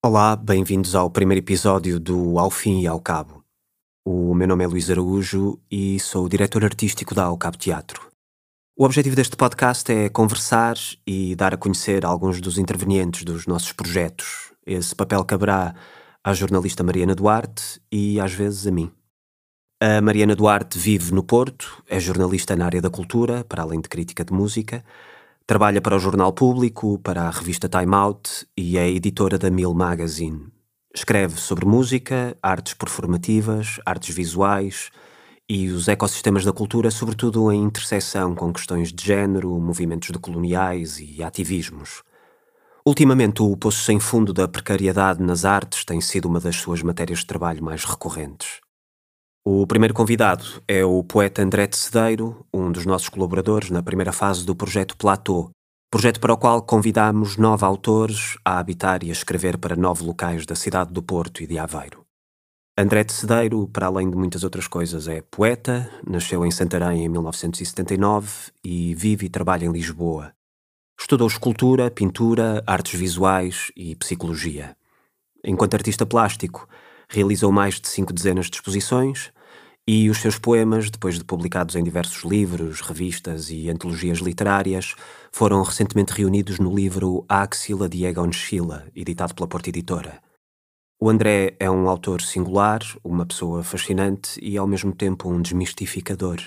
Olá, bem-vindos ao primeiro episódio do Ao Fim e ao Cabo. O meu nome é Luís Araújo e sou o diretor artístico da Ao Cabo Teatro. O objetivo deste podcast é conversar e dar a conhecer alguns dos intervenientes dos nossos projetos. Esse papel caberá à jornalista Mariana Duarte e às vezes a mim. A Mariana Duarte vive no Porto, é jornalista na área da cultura, para além de crítica de música, Trabalha para o Jornal Público, para a revista Time Out e é editora da Mill Magazine. Escreve sobre música, artes performativas, artes visuais e os ecossistemas da cultura, sobretudo em interseção com questões de género, movimentos decoloniais e ativismos. Ultimamente, o poço sem fundo da precariedade nas artes tem sido uma das suas matérias de trabalho mais recorrentes. O primeiro convidado é o poeta André de Cedeiro, um dos nossos colaboradores na primeira fase do projeto Platô, projeto para o qual convidamos nove autores a habitar e a escrever para nove locais da cidade do Porto e de Aveiro. André de Cedeiro, para além de muitas outras coisas, é poeta, nasceu em Santarém em 1979 e vive e trabalha em Lisboa. Estudou escultura, pintura, artes visuais e psicologia. Enquanto artista plástico, realizou mais de cinco dezenas de exposições, e os seus poemas, depois de publicados em diversos livros, revistas e antologias literárias, foram recentemente reunidos no livro Axila de Egon Schiele, editado pela Porta Editora. O André é um autor singular, uma pessoa fascinante e ao mesmo tempo um desmistificador.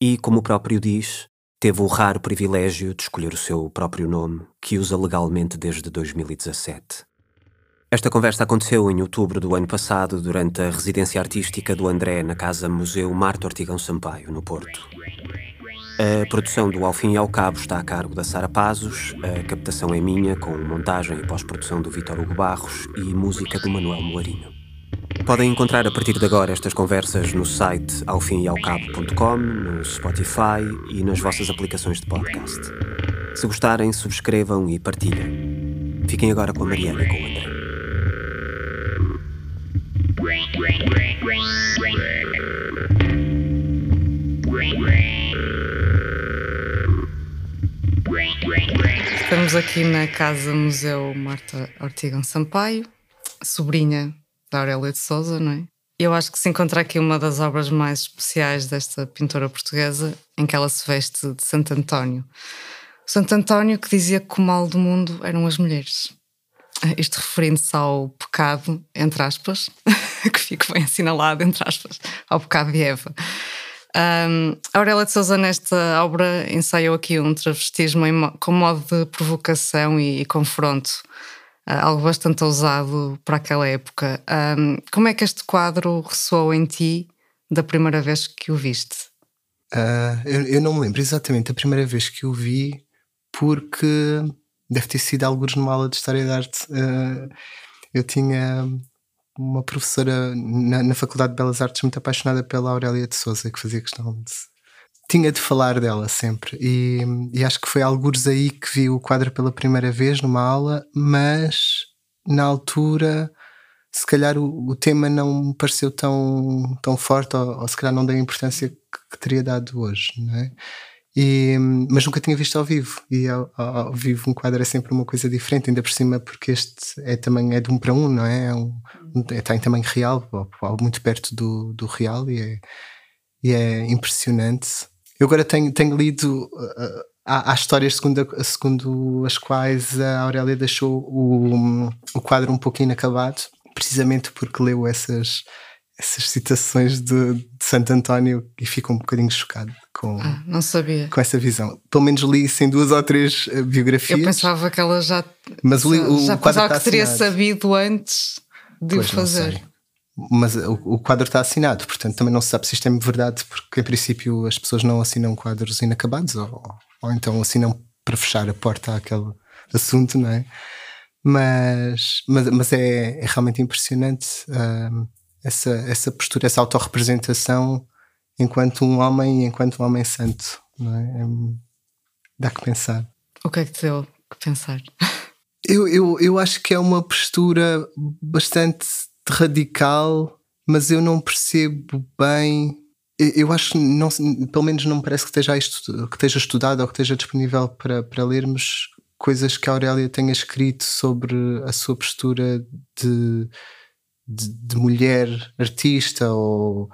E, como o próprio diz, teve o raro privilégio de escolher o seu próprio nome, que usa legalmente desde 2017. Esta conversa aconteceu em outubro do ano passado, durante a residência artística do André na Casa Museu Marta Ortigão Sampaio, no Porto. A produção do Ao Fim e ao Cabo está a cargo da Sara Pazos, a captação é minha, com montagem e pós-produção do Vitor Hugo Barros e música do Manuel Moarinho. Podem encontrar a partir de agora estas conversas no site aofimiaocabo.com, no Spotify e nas vossas aplicações de podcast. Se gostarem, subscrevam e partilhem. Fiquem agora com a Mariana e com o André. Estamos aqui na Casa Museu Marta Ortigão Sampaio, sobrinha da Aurélia de Souza, não é? Eu acho que se encontra aqui uma das obras mais especiais desta pintora portuguesa, em que ela se veste de Santo António. Santo António que dizia que o mal do mundo eram as mulheres. Isto referindo-se ao pecado, entre aspas, que fica bem assinalado, entre aspas, ao pecado de Eva. Um, Aurélia de Souza, nesta obra, ensaiou aqui um travestismo com modo de provocação e, e confronto, uh, algo bastante ousado para aquela época. Um, como é que este quadro ressoou em ti da primeira vez que o viste? Uh, eu, eu, não me lembro exatamente da primeira vez que o vi, porque deve ter sido alguns numa aula de História da Arte. Uh, eu tinha uma professora na, na, Faculdade de Belas Artes muito apaixonada pela Aurélia de Souza, que fazia questão de. Tinha de falar dela sempre. E, e acho que foi alguns aí que vi o quadro pela primeira vez numa aula, mas na altura, se calhar o, o tema não me pareceu tão, tão forte, ou, ou se calhar não dei a importância que, que teria dado hoje, não é? E, mas nunca tinha visto ao vivo e ao, ao, vivo um quadro é sempre uma coisa diferente ainda por cima porque este é também é de um para um não é, é um, está em tamanho real muito perto do, do real e é, e é impressionante eu agora tenho, tenho lido uh, há, há, histórias segundo, segundo as quais a Aurélia deixou o, o quadro um pouco inacabado precisamente porque leu essas essas citações de, de Santo António e fico um bocadinho chocado com, ah, não sabia. com essa visão. Pelo menos li isso em duas ou três uh, biografias. Eu pensava que ela já, mas o, o já quadro pensava que teria sabido antes de pois o fazer. Mas o, o, quadro está assinado, portanto também não se sabe se isto é verdade, porque em princípio as pessoas não assinam quadros inacabados ou, ou então assinam para fechar a porta àquele assunto, não é? Mas, mas, mas é, é realmente impressionante. Uh, essa, essa postura, essa autorrepresentação enquanto um homem, enquanto um homem santo. Não é? é dá que pensar. O que é que te deu que pensar? Eu, eu, eu acho que é uma postura bastante radical, mas eu não percebo bem. Eu acho, não, pelo menos não me parece que esteja, isto, que esteja estudado ou que esteja disponível para, para lermos coisas que a Aurélia tenha escrito sobre a sua postura de, de, de mulher artista ou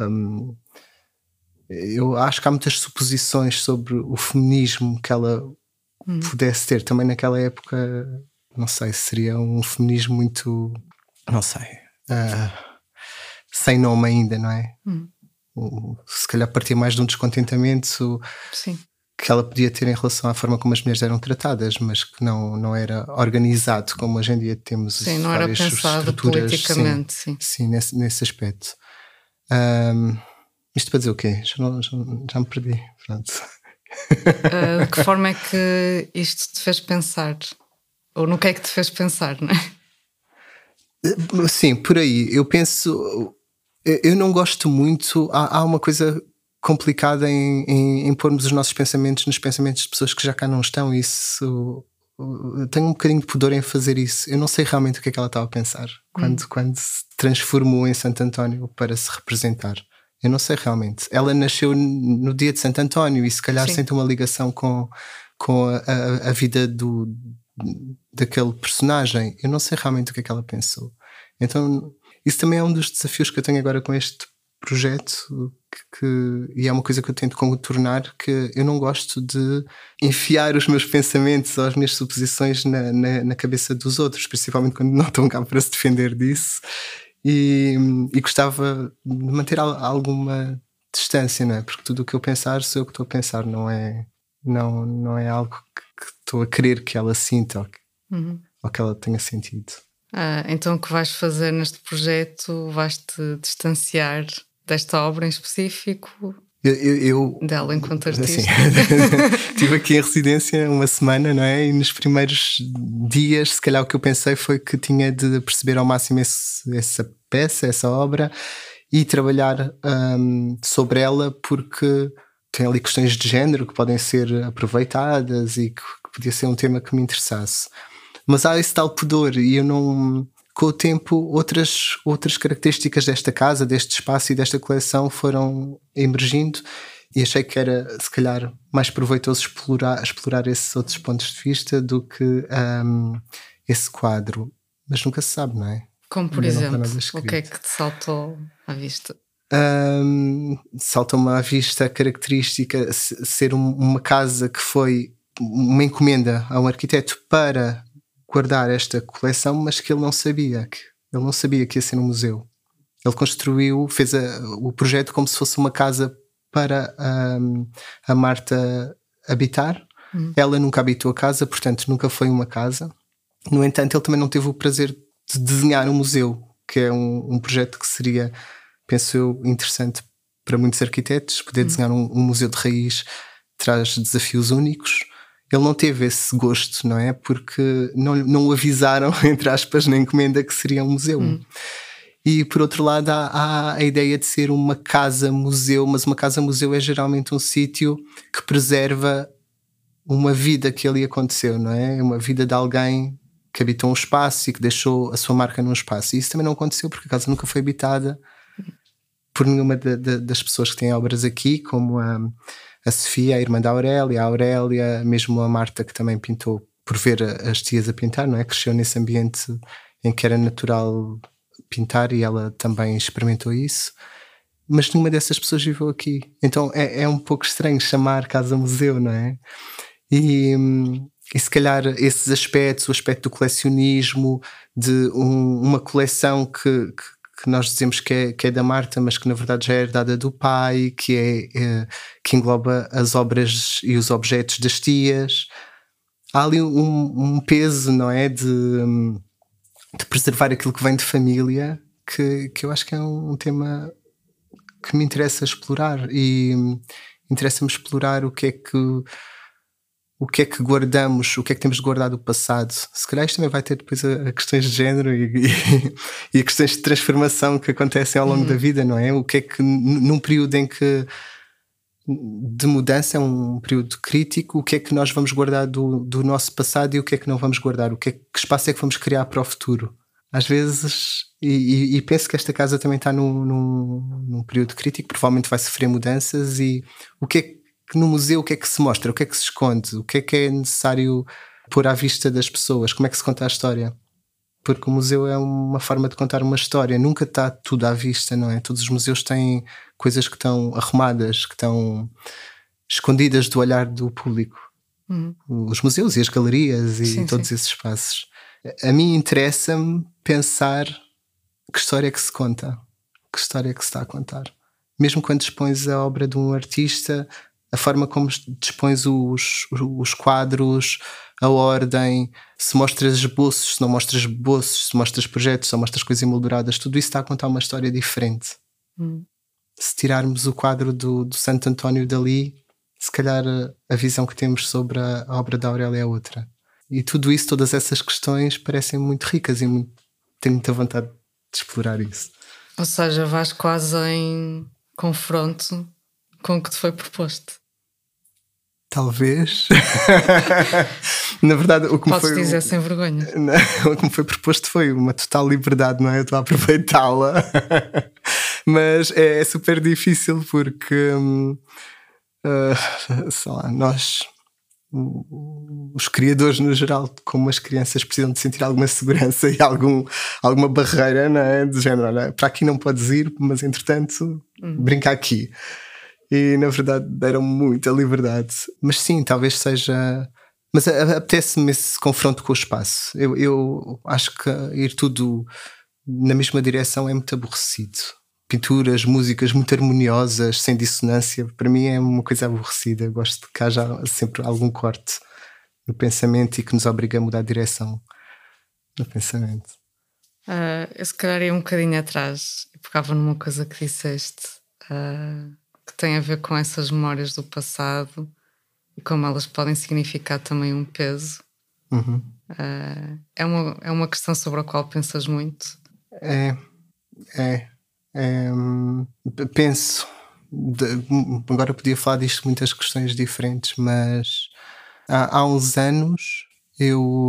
um, eu acho que há muitas suposições sobre o feminismo que ela hum. pudesse ter também naquela época não sei seria um feminismo muito não sei uh, sem nome ainda não é hum. se calhar partia mais de um descontentamento Sim que ela podia ter em relação à forma como as mulheres eram tratadas, mas que não, não era organizado como hoje em dia temos. Sim, não era pensado politicamente. Sim, sim. sim nesse, nesse aspecto. Um, isto para dizer o quê? Já, não, já, já me perdi. Pronto. Uh, de que forma é que isto te fez pensar? Ou no que é que te fez pensar, não é? Sim, por aí. Eu penso. Eu não gosto muito. Há, há uma coisa complicada em, em, em, pormos os nossos pensamentos nos pensamentos de pessoas que já cá não estão. Isso tenho um bocadinho de pudor em fazer isso. Eu não sei realmente o que é que ela estava a pensar quando, hum. quando se transformou em Santo António para se representar. Eu não sei realmente. Ela nasceu no dia de Santo António e se calhar Sim. sente uma ligação com, com a, a, a, vida do, daquele personagem. Eu não sei realmente o que é que ela pensou. Então, isso também é um dos desafios que eu tenho agora com este projeto que, que, e é uma coisa que eu tento contornar que eu não gosto de enfiar os meus pensamentos ou as minhas suposições na, na, na cabeça dos outros, principalmente quando não estão cá para se defender disso e, e gostava de manter alguma distância, não é? Porque tudo o que eu pensar sou eu que estou a pensar, não é, não, não é algo que, estou a querer que ela sinta ou que, uhum. ou que ela tenha sentido. Ah, então o que vais fazer neste projeto? Vais-te distanciar desta obra em específico? Eu, eu, eu, dela enquanto assim, artista. Assim, estive aqui em residência uma semana, não é? E nos primeiros dias, se calhar o que eu pensei foi que tinha de perceber ao máximo esse, essa peça, essa obra e trabalhar um, sobre ela, porque tem ali questões de género que podem ser aproveitadas e que, que podia ser um tema que me interessasse. Mas há esse tal pudor e eu não com o tempo, outras, outras características desta casa, deste espaço e desta coleção foram emergindo e achei que era, se calhar, mais proveitoso explorar, explorar esses outros pontos de vista do que um, esse quadro. Mas nunca se sabe, não é? Como, por exemplo, o que é que te saltou à vista? Um, Saltou-me à vista a característica ser uma casa que foi uma encomenda a um arquiteto para guardar esta coleção, mas que ele não sabia que ele não sabia que ia ser um museu. Ele construiu, fez a, o projeto como se fosse uma casa para um, a Marta habitar. Hum. Ela nunca habitou a casa, portanto nunca foi uma casa. No entanto, ele também não teve o prazer de desenhar um museu, que é um, um projeto que seria, penso eu, interessante para muitos arquitetos. Poder hum. desenhar um, um museu de raiz traz desafios únicos ele não teve esse gosto, não é? Porque não, não o avisaram, entre aspas, na encomenda que seria um museu. Hum. E por outro lado, há, há, a ideia de ser uma casa-museu, mas uma casa-museu é geralmente um sítio que preserva uma vida que ali aconteceu, não é? Uma vida de alguém que habitou um espaço e que deixou a sua marca num espaço. E isso também não aconteceu porque a casa nunca foi habitada por nenhuma de, de, das pessoas que têm obras aqui, como a a Sofia, a irmã da Aurélia, a Aurélia, mesmo a Marta, que também pintou por ver as tias a pintar, não é? Cresceu nesse ambiente em que era natural pintar e ela também experimentou isso. Mas nenhuma dessas pessoas viveu aqui. Então é, é um pouco estranho chamar casa-museu, não é? E, e se calhar esses aspectos, o aspecto do colecionismo, de um, uma coleção que, que nós dizemos que é, que é da Marta, mas que na verdade já é herdada do pai, que, é, é que engloba as obras e os objetos das tias. Há ali um, um peso, não é? De, de, preservar aquilo que vem de família, que, que eu acho que é um, um tema que me interessa explorar e interessa-me explorar o que é que o que é que guardamos, o que é que temos de guardar do passado. Se calhar isto também vai ter depois a, a questões de género e, e, e, a questões de transformação que acontecem ao longo uhum. da vida, não é? O que é que num período em que de mudança, é um período crítico, o que é que nós vamos guardar do, do nosso passado e o que é que não vamos guardar, o que, é, que espaço é que vamos criar para o futuro. Às vezes, e, e penso que esta casa também está num, num, num período crítico, provavelmente vai sofrer mudanças e o que é que que no museu o que é que se mostra, o que é que se esconde, o que é que é necessário pôr à vista das pessoas, como é que se conta a história. Porque o museu é uma forma de contar uma história, nunca está tudo à vista, não é? Todos os museus têm coisas que estão arrumadas, que estão escondidas do olhar do público. Uhum. Os museus e as galerias e sim, todos sim. esses espaços. A mim interessa-me pensar que história é que se conta, que história é que se está a contar. Mesmo quando expões a obra de um artista, a forma como dispões os, os quadros, a ordem, se mostras esboços, se não mostras esboços, se mostras projetos, se mostras coisas emolduradas, tudo isso está a contar uma história diferente. Hum. Se tirarmos o quadro do, do Santo António dali, se calhar a, visão que temos sobre a, a, obra da Aurélia é outra. E tudo isso, todas essas questões, parecem muito ricas e muito, tenho muita vontade de explorar isso. Ou seja, vais quase em confronto com o que te foi proposto. Talvez. Na verdade, o que Podes me foi. dizer sem vergonha. o que me foi proposto foi uma total liberdade, não é? Eu estou a aproveitá-la. Mas é, é, super difícil porque. Uh, sei lá, nós. Os criadores, no geral, como as crianças precisam de sentir alguma segurança e algum, alguma barreira, não é? De género, olha, para aqui não podes ir, mas entretanto, uhum. brinca aqui e na verdade deram muita liberdade. Mas sim, talvez seja. Mas apetece-me esse confronto com o espaço. Eu, eu acho que ir tudo na mesma direção é muito aborrecido. Pinturas, músicas muito harmoniosas, sem dissonância, para mim é uma coisa aborrecida. Eu gosto de que haja sempre algum corte no pensamento e que nos obriga a mudar a direção no pensamento. Uh, eu se calhar ia um bocadinho atrás e pegava numa coisa que disseste. Uh, que tem a ver com essas memórias do passado e como elas podem significar também um peso. Uhum. Uh, é, uma, é uma questão sobre a qual pensas muito? É, é, é penso. De, agora podia falar disto muitas questões diferentes, mas há, há uns anos eu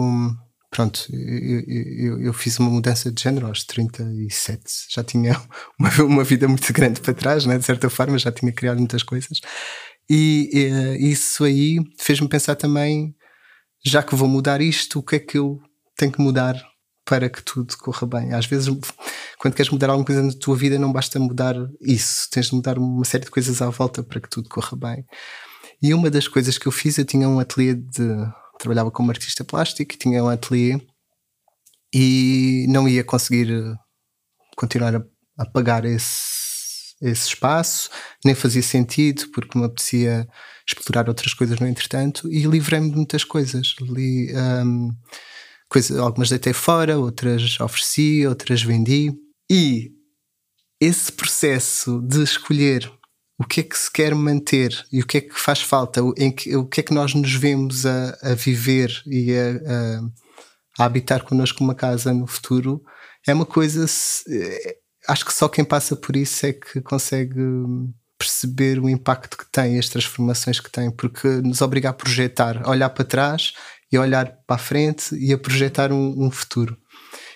pronto, eu, eu, eu, fiz uma mudança de género aos 37. Já tinha uma, uma vida muito grande para trás, né? de certa forma, já tinha criado muitas coisas. E, e isso aí fez-me pensar também, já que vou mudar isto, o que é que eu tenho que mudar para que tudo corra bem? Às vezes, quando queres mudar alguma coisa na tua vida, não basta mudar isso, tens de mudar uma série de coisas à volta para que tudo corra bem. E uma das coisas que eu fiz, eu tinha um ateliê de trabalhava como artista plástico, tinha um ateliê e não ia conseguir eh, continuar a, a pagar esse, esse espaço, nem fazia sentido, porque me apetecia explorar outras coisas no entretanto, e livrei-me de muitas coisas. Li, um, coisa, algumas deitei fora, outras ofereci, outras vendi. E esse processo de escolher o que é que se quer manter e o que é que faz falta, em que, o que é que nós nos vemos a, a viver e a, a, a, habitar connosco uma casa no futuro, é uma coisa. É, acho que só quem passa por isso é que consegue perceber o impacto que tem, as transformações que tem, porque nos obriga a projetar, a olhar para trás e a olhar para a frente e a projetar um, um futuro.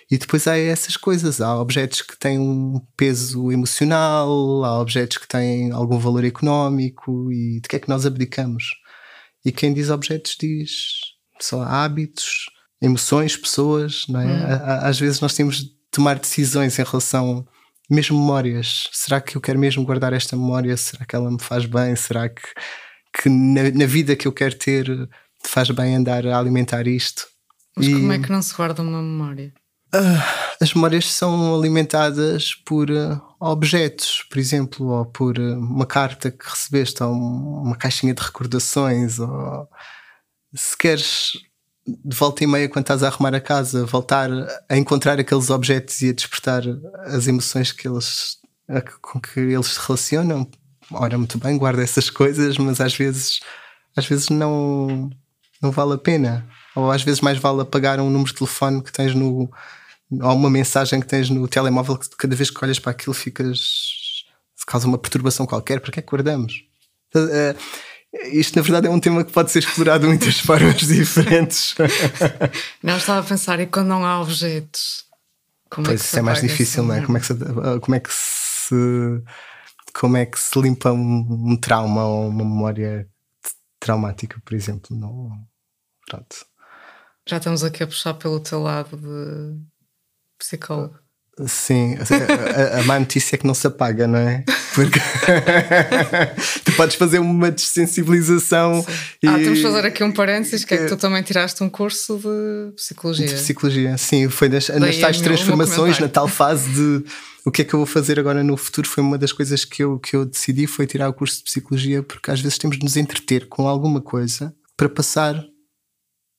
E depois há essas coisas, há objetos que têm um peso emocional, há objetos que têm algum valor económico e de que é que nós abdicamos? E quem diz objetos diz só hábitos, emoções, pessoas, não é? Hum. Às vezes nós temos de tomar decisões em relação mesmo memórias. Será que eu quero mesmo guardar esta memória? Será que ela me faz bem? Será que, que na, na vida que eu quero ter faz bem andar a alimentar isto? Mas e... como é que não se guarda uma memória? Uh, as memórias são alimentadas por uh, objetos, por exemplo, ou por uh, uma carta que recebeste, ou uma caixinha de recordações, ou se queres de volta e meia, quando estás a arrumar a casa, voltar a encontrar aqueles objetos e a despertar as emoções que eles, com que eles se relacionam. Ora, muito bem, guarda essas coisas, mas às vezes, às vezes não, não vale a pena. Ou às vezes mais vale apagar um número de telefone que tens no. Ou uma mensagem que tens no telemóvel que cada vez que olhas para aquilo ficas. se causa uma perturbação qualquer. Para que é que guardamos? Uh, isto na verdade é um tema que pode ser explorado de muitas formas diferentes. Não estava a pensar, e quando não há objetos? Como é pois é isso é mais difícil, não é? Como é que se, como é que se, como é que se limpa um, um trauma ou uma memória traumática, por exemplo. Não, pronto. Já estamos aqui a puxar pelo teu lado de psicólogo. Sim, a, a, a má notícia é que não se apaga, não é? Porque tu podes fazer uma desensibilização. E... Ah, temos de fazer aqui um parênteses, que é que tu também tiraste um curso de psicologia. De psicologia, sim, foi nas, nas tais transformações, na tal fase de o que é que eu vou fazer agora no futuro. Foi uma das coisas que eu, que eu decidi, foi tirar o curso de psicologia, porque às vezes temos de nos entreter com alguma coisa para passar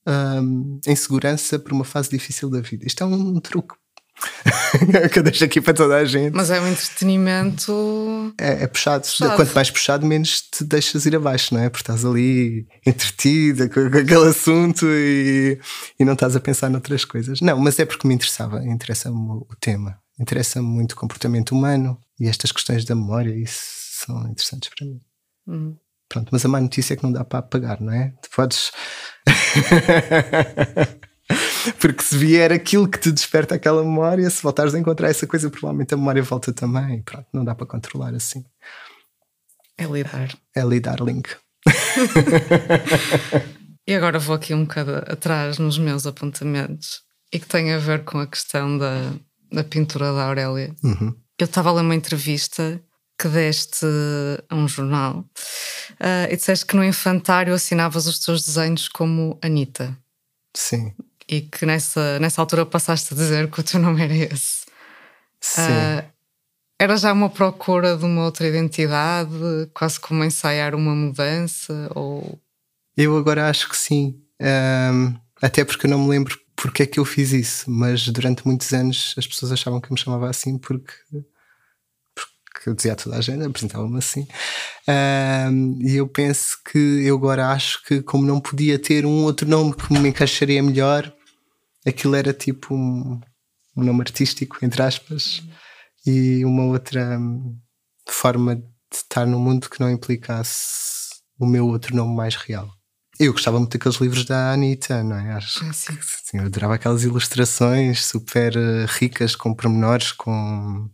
um, em segurança por uma fase difícil da vida. Isto é um truque que eu deixo aqui para toda a gente. Mas é um entretenimento. É, é puxado. puxado. Quanto mais puxado, menos te deixas ir abaixo, não é? Porque estás ali entretida com, com aquele assunto e, e não estás a pensar noutras coisas. Não, mas é porque me interessava, interessa-me o tema. Interessa-me muito o comportamento humano e estas questões da memória, isso são interessantes para mim. Uhum. Pronto, mas a má notícia é que não dá para apagar, não é? Tu podes. Porque se vier aquilo que te desperta aquela memória, se voltares a encontrar essa coisa, provavelmente a memória volta também. Pronto, não dá para controlar assim. É lidar. É lidar, Link. e agora vou aqui um bocado atrás nos meus apontamentos e que tem a ver com a questão da, da pintura da Aurélia. Uhum. Eu estava a ler uma entrevista que deste a um jornal uh, e disseste que no infantário assinavas os teus desenhos como Anitta. Sim e que nessa, nessa altura passaste a dizer que o teu nome era esse. Sim. Uh, era já uma procura de uma outra identidade, quase como ensaiar uma mudança? Ou... Eu agora acho que sim. Um, até porque eu não me lembro porque é que eu fiz isso, mas durante muitos anos as pessoas achavam que eu me chamava assim porque, porque eu dizia a toda a gente, apresentava-me assim. Um, e eu penso que eu agora acho que, como não podia ter um outro nome que me encaixaria melhor, aquilo era tipo um, um nome artístico, entre aspas, e uma outra hum, forma de estar no mundo que não implicasse o meu outro nome mais real. Eu gostava muito daqueles livros da Anitta, não é? Acho ah, sim. que sim, eu adorava aquelas ilustrações super eh, ricas, com pormenores, com.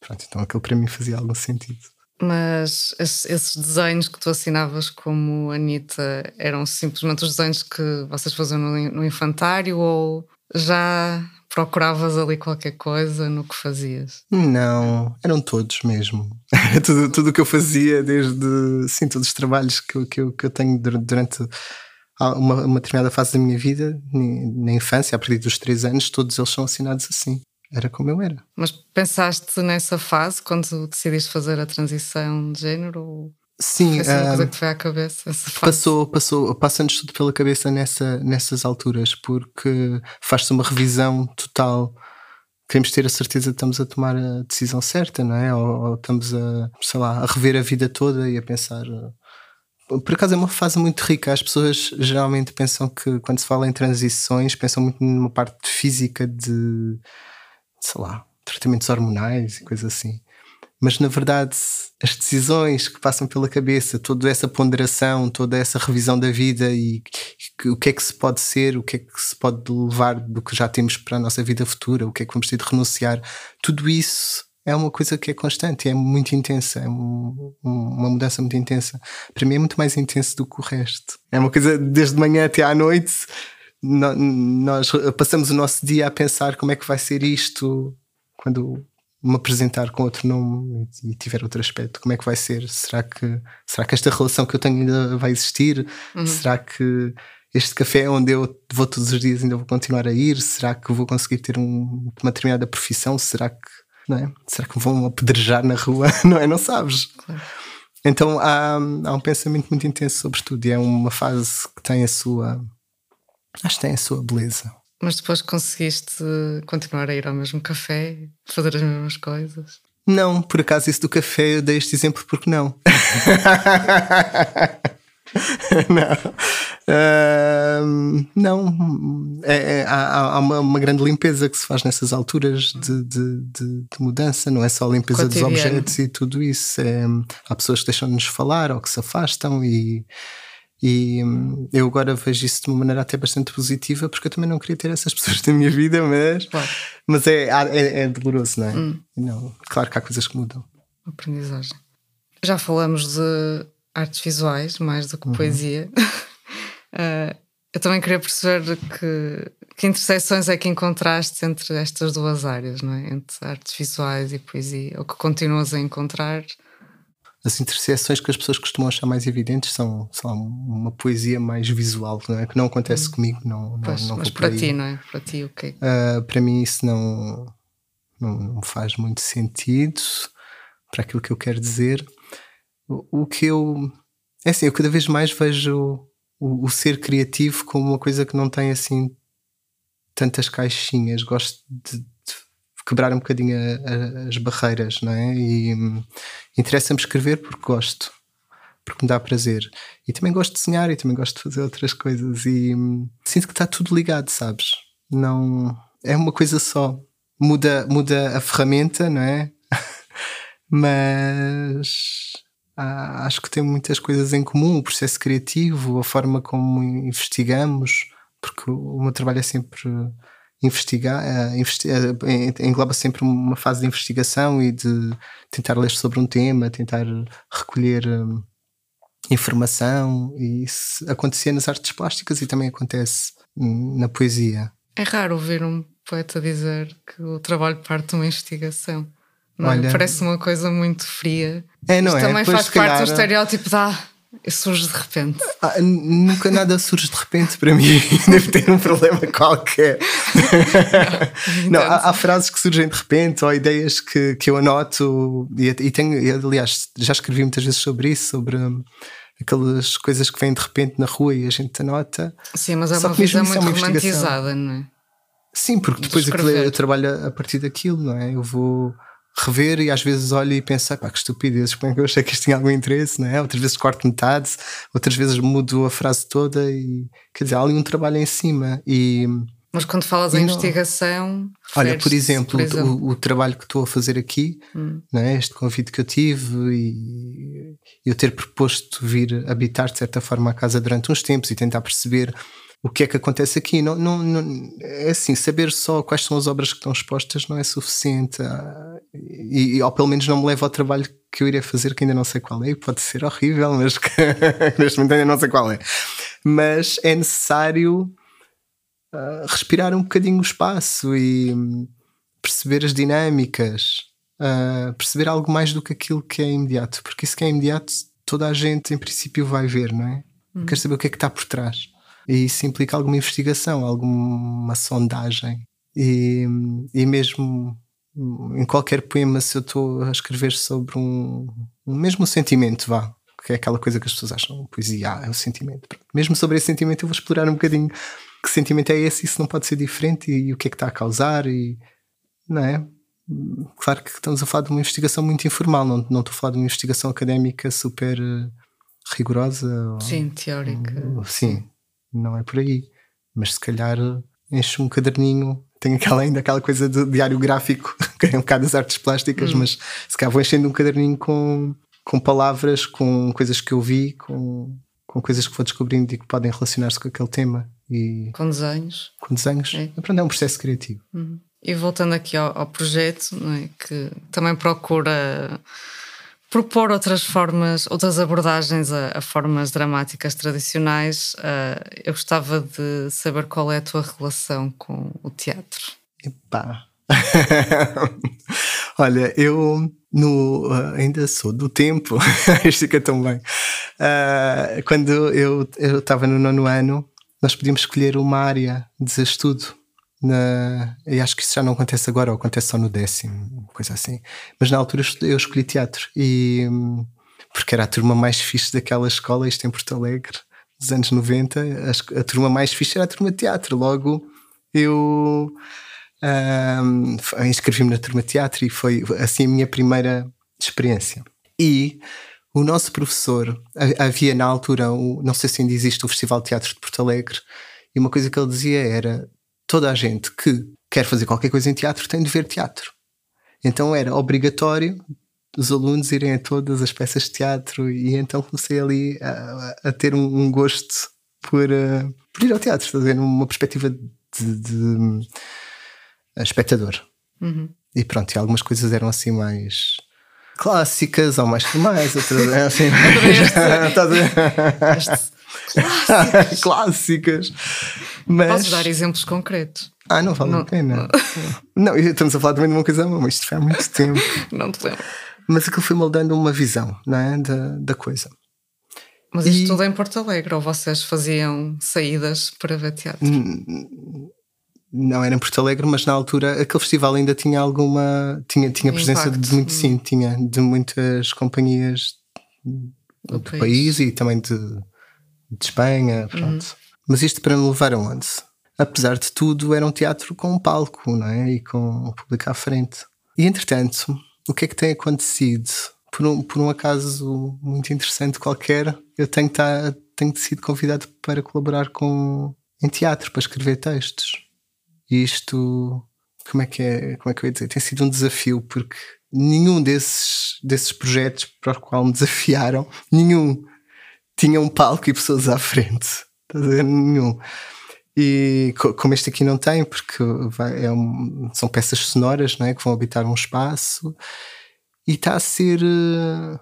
Pronto, então aquilo para mim fazia algum sentido. Mas esses desenhos que tu assinavas como Anitta eram simplesmente os desenhos que vocês faziam no infantário ou já procuravas ali qualquer coisa no que fazias? Não, eram todos mesmo. tudo, tudo o que eu fazia, desde sim, todos os trabalhos que eu, que eu, que eu tenho durante uma, uma determinada fase da minha vida, na infância, a partir dos três anos, todos eles são assinados assim. Era como eu era. Mas pensaste nessa fase quando decidiste fazer a transição de género? Sim, Foi uma coisa ah, que foi à cabeça. Passou, passou, passa-nos tudo pela cabeça nessa, nessas alturas, porque faz-se uma revisão total. Queremos ter a certeza que estamos a tomar a decisão certa, não é? Ou, ou estamos a, sei lá, a rever a vida toda e a pensar. Por acaso é uma fase muito rica. As pessoas geralmente pensam que, quando se fala em transições, pensam muito numa parte física de, sei lá, tratamentos hormonais e coisas assim mas na verdade as decisões que passam pela cabeça, toda essa ponderação, toda essa revisão da vida e o que é que se pode ser, o que é que se pode levar do que já temos para a nossa vida futura, o que é que vamos ter de renunciar, tudo isso é uma coisa que é constante, é muito intensa, é um, uma mudança muito intensa. Para mim é muito mais intenso do que o resto. É uma coisa desde manhã até à noite. Nós passamos o nosso dia a pensar como é que vai ser isto quando me apresentar com outro nome e tiver outro aspecto, como é que vai ser? Será que, será que esta relação que eu tenho ainda vai existir? Uhum. Será que este café onde eu vou todos os dias ainda vou continuar a ir? Será que vou conseguir ter um, uma determinada profissão? Será que, não é? Será que vão apedrejar na rua? Não é? Não sabes. Claro. Então há, há um pensamento muito intenso sobre tudo e é uma fase que tem a sua. Acho que tem a sua beleza. Mas depois conseguiste continuar a ir ao mesmo café, fazer as mesmas coisas? Não, por acaso isso do café eu dei este exemplo porque não. não. Uh, não. É, é, há, há uma, uma, grande limpeza que se faz nessas alturas de, de, de, de mudança, não é só a limpeza Cotidiano. dos objetos e tudo isso. É, há pessoas que deixam de nos falar ou que se afastam e e hum, eu agora vejo isso de uma maneira até bastante positiva, porque eu também não queria ter essas pessoas na minha vida, mas, claro. mas é, é, é, doloroso, não é? Hum. Não, claro que há coisas que mudam. Aprendizagem. Já falamos de artes visuais mais do que uhum. poesia. uh, eu também queria perceber que, que interseções é que encontraste entre estas duas áreas, não é? entre artes visuais e poesia, ou que continuas a encontrar as interseções que as pessoas costumam achar mais evidentes são, são uma poesia mais visual, não é? que não acontece hum. comigo. Não, pois, não, não mas para ti, não é? Para ti, o okay. Uh, para mim, isso não, não, não, faz muito sentido para aquilo que eu quero dizer. O, o que eu. É assim, eu cada vez mais vejo o, o ser criativo como uma coisa que não tem assim tantas caixinhas. Gosto de, quebrar um bocadinho a, a, as barreiras, não é? E hum, interessa-me escrever porque gosto, porque me dá prazer. E também gosto de desenhar e também gosto de fazer outras coisas. E hum, sinto que está tudo ligado, sabes? Não. É uma coisa só. Muda, muda a ferramenta, não é? Mas ah, acho que tem muitas coisas em comum, o processo criativo, a forma como investigamos, porque o meu trabalho é sempre investigar, uh, investi uh, engloba sempre uma fase de investigação e de tentar ler sobre um tema, tentar recolher um, informação, e isso acontecia nas artes plásticas e também acontece um, na poesia. É raro ouvir um poeta dizer que o trabalho parte de uma investigação. Não? Olha, parece uma coisa muito fria. É, não Isto é? também faz parte calhar... do estereótipo da surge de repente. Ah, nunca nada surge de repente para mim. Deve ter um problema qualquer. Não, há, há, frases que surgem de repente ou ideias que, que eu anoto e, e tenho, aliás, já escrevi muitas vezes sobre isso, sobre hum, aquelas coisas que vêm de repente na rua e a gente anota. Sim, mas é uma visão é muito é romantizada, não é? Sim, porque depois eu trabalho a partir daquilo, não é? Eu vou rever e às vezes olho e penso, pá, que estupidez, como é que eu achei que isto tinha algum interesse, não é? Outras vezes corto metade, outras vezes mudo a frase toda e quer dizer, há ali um trabalho em cima e. Mas quando falas em investigação. Olha, por exemplo, por exemplo. O, o, trabalho que estou a fazer aqui, hum. é? este convite que eu tive e eu ter proposto vir habitar de certa forma a casa durante uns tempos e tentar perceber o que é que acontece aqui. Não, não, não, é assim, saber só quais são as obras que estão expostas não é suficiente. Ah, e, ou pelo menos não me leva ao trabalho que eu iria fazer, que ainda não sei qual é, e pode ser horrível, mas que neste momento ainda não sei qual é. Mas é necessário uh, respirar um bocadinho o espaço e um, perceber as dinâmicas, uh, perceber algo mais do que aquilo que é imediato, porque isso que é imediato toda a gente em princípio vai ver, não é? Hum. Quer saber o que é que está por trás. E isso implica alguma investigação, alguma sondagem. E, e mesmo em qualquer poema, se eu estou a escrever sobre um, um mesmo sentimento, vá, que é aquela coisa que as pessoas acham, poesia, é o sentimento. Pronto. Mesmo sobre esse sentimento, eu vou explorar um bocadinho que sentimento é esse, isso não pode ser diferente e, e o que é que está a causar, e não é? Claro que estamos a falar de uma investigação muito informal, não, não estou a falar de uma investigação académica super uh, rigorosa. Sim, ou, teórica. Ou, sim, não é por aí. Mas se calhar enche um caderninho, tem aquela, ainda aquela coisa do diário gráfico, que é um bocado das artes plásticas, hum. mas se calhar vou enchendo um caderninho com, com palavras, com coisas que eu vi, com, com coisas que vou descobrindo e que podem relacionar-se com aquele tema. E, com desenhos. Com desenhos. É, é um processo criativo. Uhum. E voltando aqui ao, ao projeto, é? que também procura propor outras formas, outras abordagens a, a formas dramáticas tradicionais, uh, eu gostava de saber qual é a tua relação com o teatro. Epá. Olha, eu no, uh, ainda sou do tempo, isto fica tão bem. Uh, quando eu estava no nono ano, nós podíamos escolher uma área de estudo na, e acho que isso já não acontece agora, ou acontece só no décimo, coisa assim. Mas na altura eu escolhi teatro e porque era a turma mais fixe daquela escola, isto em Porto Alegre, dos anos 90, a, a turma mais fixe era a turma de teatro. Logo eu um, inscrevi-me na turma de teatro e foi assim a minha primeira experiência. E o nosso professor, havia na altura, não sei se ainda existe o Festival de Teatro de Porto Alegre, e uma coisa que ele dizia era: toda a gente que quer fazer qualquer coisa em teatro tem de ver teatro. Então era obrigatório os alunos irem a todas as peças de teatro e então comecei ali a, a ter um, gosto por, uh, por, ir ao teatro, fazer uma perspectiva de, de, de espectador. Uhum. E pronto, e algumas coisas eram assim mais clássicas ou mais formais, outras assim. Clássicas. clássicas. Mas... Posso dar exemplos concretos? Ah, não vale Não. a pena. Não, estamos a falar também de uma coisa, mas isto foi há muito tempo. Não te lembro. Mas aquilo foi moldando uma visão, não é? Da, da coisa. Mas isto E- tudo é em Porto Alegre, ou vocês faziam saídas para ver teatro? Hum, Não era em Porto Alegre, mas na altura aquele festival ainda tinha alguma. Tinha, tinha presença impacto. de muito, Hum. sim, tinha de muitas companhias Do do país. país, e também de, de Espanha, pronto. Mas isto para me levar aonde? Apesar de tudo, era um teatro com um palco, não é? E com um público à frente. E entretanto, o que é que tem acontecido? Por um, por um acaso muito interessante qualquer, eu tenho, tá, tenho sido convidado para colaborar com, em teatro, para escrever textos. E isto, como é que é, como é que eu ia dizer? Tem sido um desafio, porque nenhum desses, desses projetos para os quais me desafiaram, nenhum tinha um palco e pessoas à frente. Estás a ver? Nenhum. E co- como este aqui não tem, porque vai- é um- são peças sonoras não é? que vão habitar um espaço e está a ser. eh,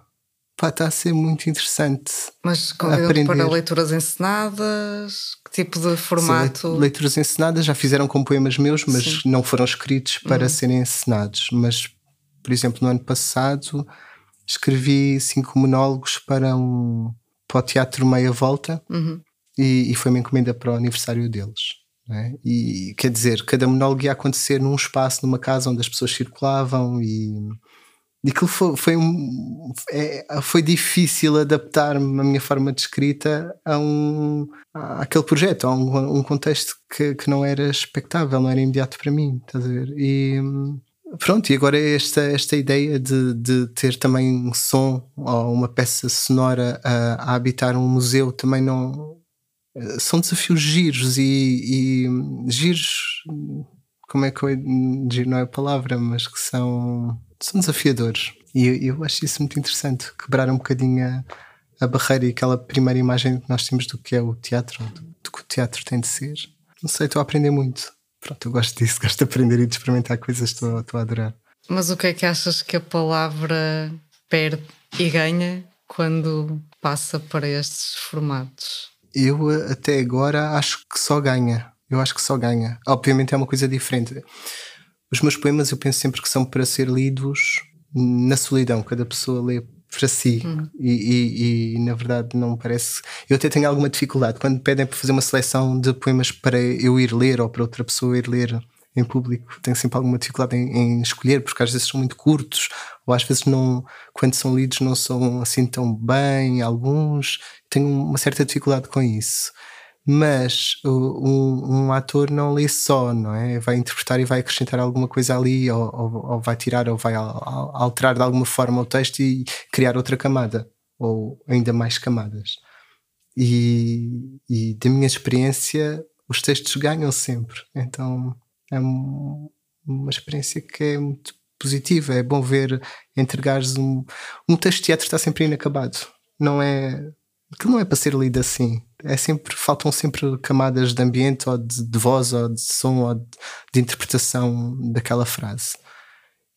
pá, está a ser muito interessante. Mas Aprender. para leituras encenadas? Que tipo de Sim, formato? le- leituras encenadas já fizeram com poemas meus, mas Sim. não foram escritos para Uhum. serem encenados. Mas, por exemplo, no ano passado escrevi cinco monólogos para um para o Teatro Meia Volta Uhum. e, e foi uma encomenda para o aniversário deles. é? E quer dizer, cada monólogo ia acontecer num espaço, numa casa onde as pessoas circulavam e. E aquilo foi, foi, um, é- foi difícil adaptar-me a minha forma de escrita a um, àquele projeto, a um, um contexto que, que não era expectável, não era imediato para mim. Estás a ver? E hum, pronto, e agora esta, esta ideia de, de ter também um som ou uma peça sonora a, a habitar um museu também não. eh, São desafios giros e, e giros. Como é que eu. Giro não é a palavra, mas que são são desafiadores. E eu, eu acho isso muito interessante, quebrar um bocadinho a, a barreira e aquela primeira imagem que nós temos do que é o teatro, do, do que o teatro tem de ser. Não sei, estou a aprender muito. Pronto, eu gosto disso, gosto de aprender e de experimentar coisas, estou, estou a adorar. Mas o que é que achas que a palavra perde e ganha quando passa para estes formatos? Eu eh, até agora acho que só ganha. Eu acho que só ganha. Obviamente é uma coisa diferente. Os meus poemas eu penso sempre que são para ser lidos na solidão, cada pessoa lê para si e, e- e, na verdade não parece. Eu até tenho alguma dificuldade quando pedem para fazer uma seleção de poemas para eu ir ler ou para outra pessoa ir ler em público. Tenho sempre alguma dificuldade em, em escolher porque às vezes são muito curtos ou às vezes não, quando são lidos não são assim tão bem. Alguns tenho uma certa dificuldade com isso. Mas um, um ator não lê só, não é? Vai interpretar e vai acrescentar alguma coisa ali, ou, ou- ou vai tirar, ou vai al- al- alterar de alguma forma o texto e criar outra camada, ou ainda mais camadas. E, e da minha experiência, os textos ganham sempre. Então é um- uma experiência que é muito positiva. É bom ver entregares um, um texto de teatro está sempre inacabado. Não é aquilo não é para ser lido assim. É sempre, faltam sempre camadas de ambiente, ou de, de voz, ou de som, ou de, de interpretação daquela frase.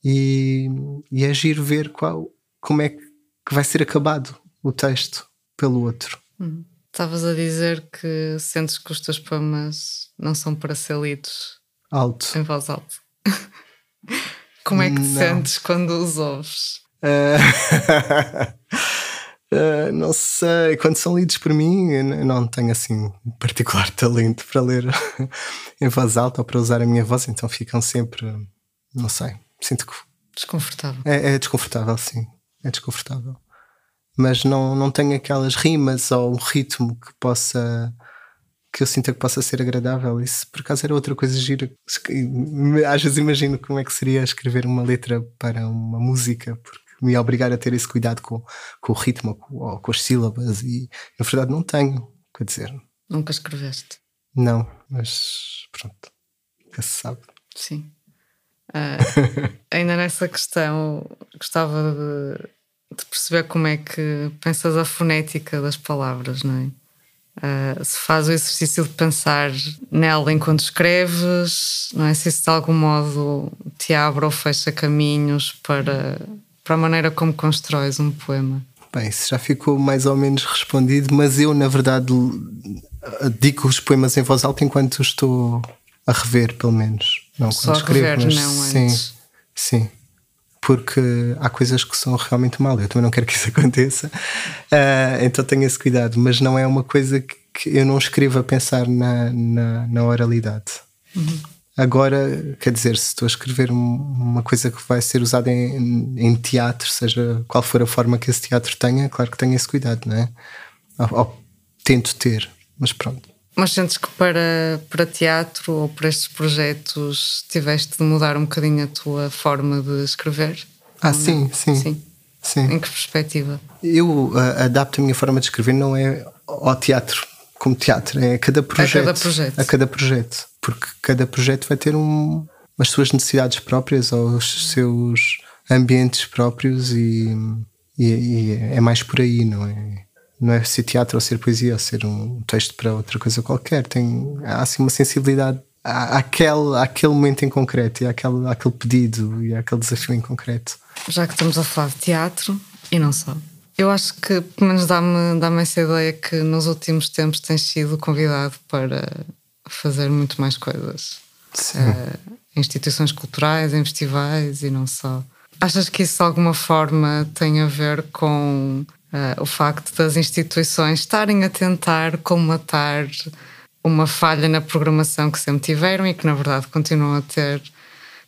E, e é giro ver qual, como é que vai ser acabado o texto pelo outro. Hum. Estavas a dizer que sentes que os teus poemas não são para ser lidos Alto. em voz alta. Como é que te Não. sentes quando os ouves? Ah, ah, não sei, quando são lidos por mim, não tenho assim um particular talento para ler em voz alta ou para usar a minha voz, então ficam sempre, não sei, sinto que Desconfortável. é, é desconfortável, sim, é desconfortável. Mas não, não tenho aquelas rimas ou um ritmo que possa que eu sinta que possa ser agradável. Isso por acaso era outra coisa gira. Às vezes imagino como é que seria escrever uma letra para uma música, porque me obrigar a ter esse cuidado com, com o ritmo com, ou com as sílabas e na verdade não tenho. Quer dizer, Nunca escreveste? não, mas pronto, nunca se sabe. Sim. Ah, ainda nessa questão, gostava de, de perceber como é que pensas a fonética das palavras, não é? Ah, se faz o exercício de pensar nela enquanto escreves, não é? Se isso de algum modo te abre ou fecha caminhos para, para a maneira como constróis um poema? Bem, isso já ficou mais ou menos respondido, mas eu, na verdade, digo os poemas em voz alta enquanto estou a rever, pelo menos. Não Só quando escrevo, rever, mas não sim, antes. sim. Porque há coisas que são realmente mal. Eu também não quero que isso aconteça, uh, então tenho esse cuidado. Mas não é uma coisa que, que eu não escrevo a pensar na, na, na oralidade. Uhum. Agora, quer dizer, se estou a escrever uma coisa que vai ser usada em, em, teatro, seja qual for a forma que esse teatro tenha, claro que tenho esse cuidado, não é? Ou, ou tento ter, mas pronto. Mas sentes que para, para teatro ou para estes projetos tiveste de mudar um bocadinho a tua forma de escrever? Ah, sim, sim, sim, sim. Em que perspectiva? Eu uh, adapto a minha forma de escrever, não é ao teatro como teatro, é a cada projeto. A cada projeto. A cada projeto. Porque cada projeto vai ter um, as suas necessidades próprias ou os seus ambientes próprios e, e, e é mais por aí, não é? não é ser teatro ou ser poesia ou ser um texto para outra coisa qualquer. Tem, há assim uma sensibilidade àquele, àquele momento em concreto e àquele, àquele pedido e àquele desafio em concreto. Já que estamos a falar de teatro e não só. Eu acho que, pelo menos, dá-me dá essa ideia que nos últimos tempos tens sido convidado para fazer muito mais coisas. Sim. Uh, em instituições culturais, em festivais e não só. Achas que isso de alguma forma tem a ver com Uh, o facto das instituições estarem a tentar colmatar uma falha na programação que sempre tiveram e que, na verdade, continuam a ter,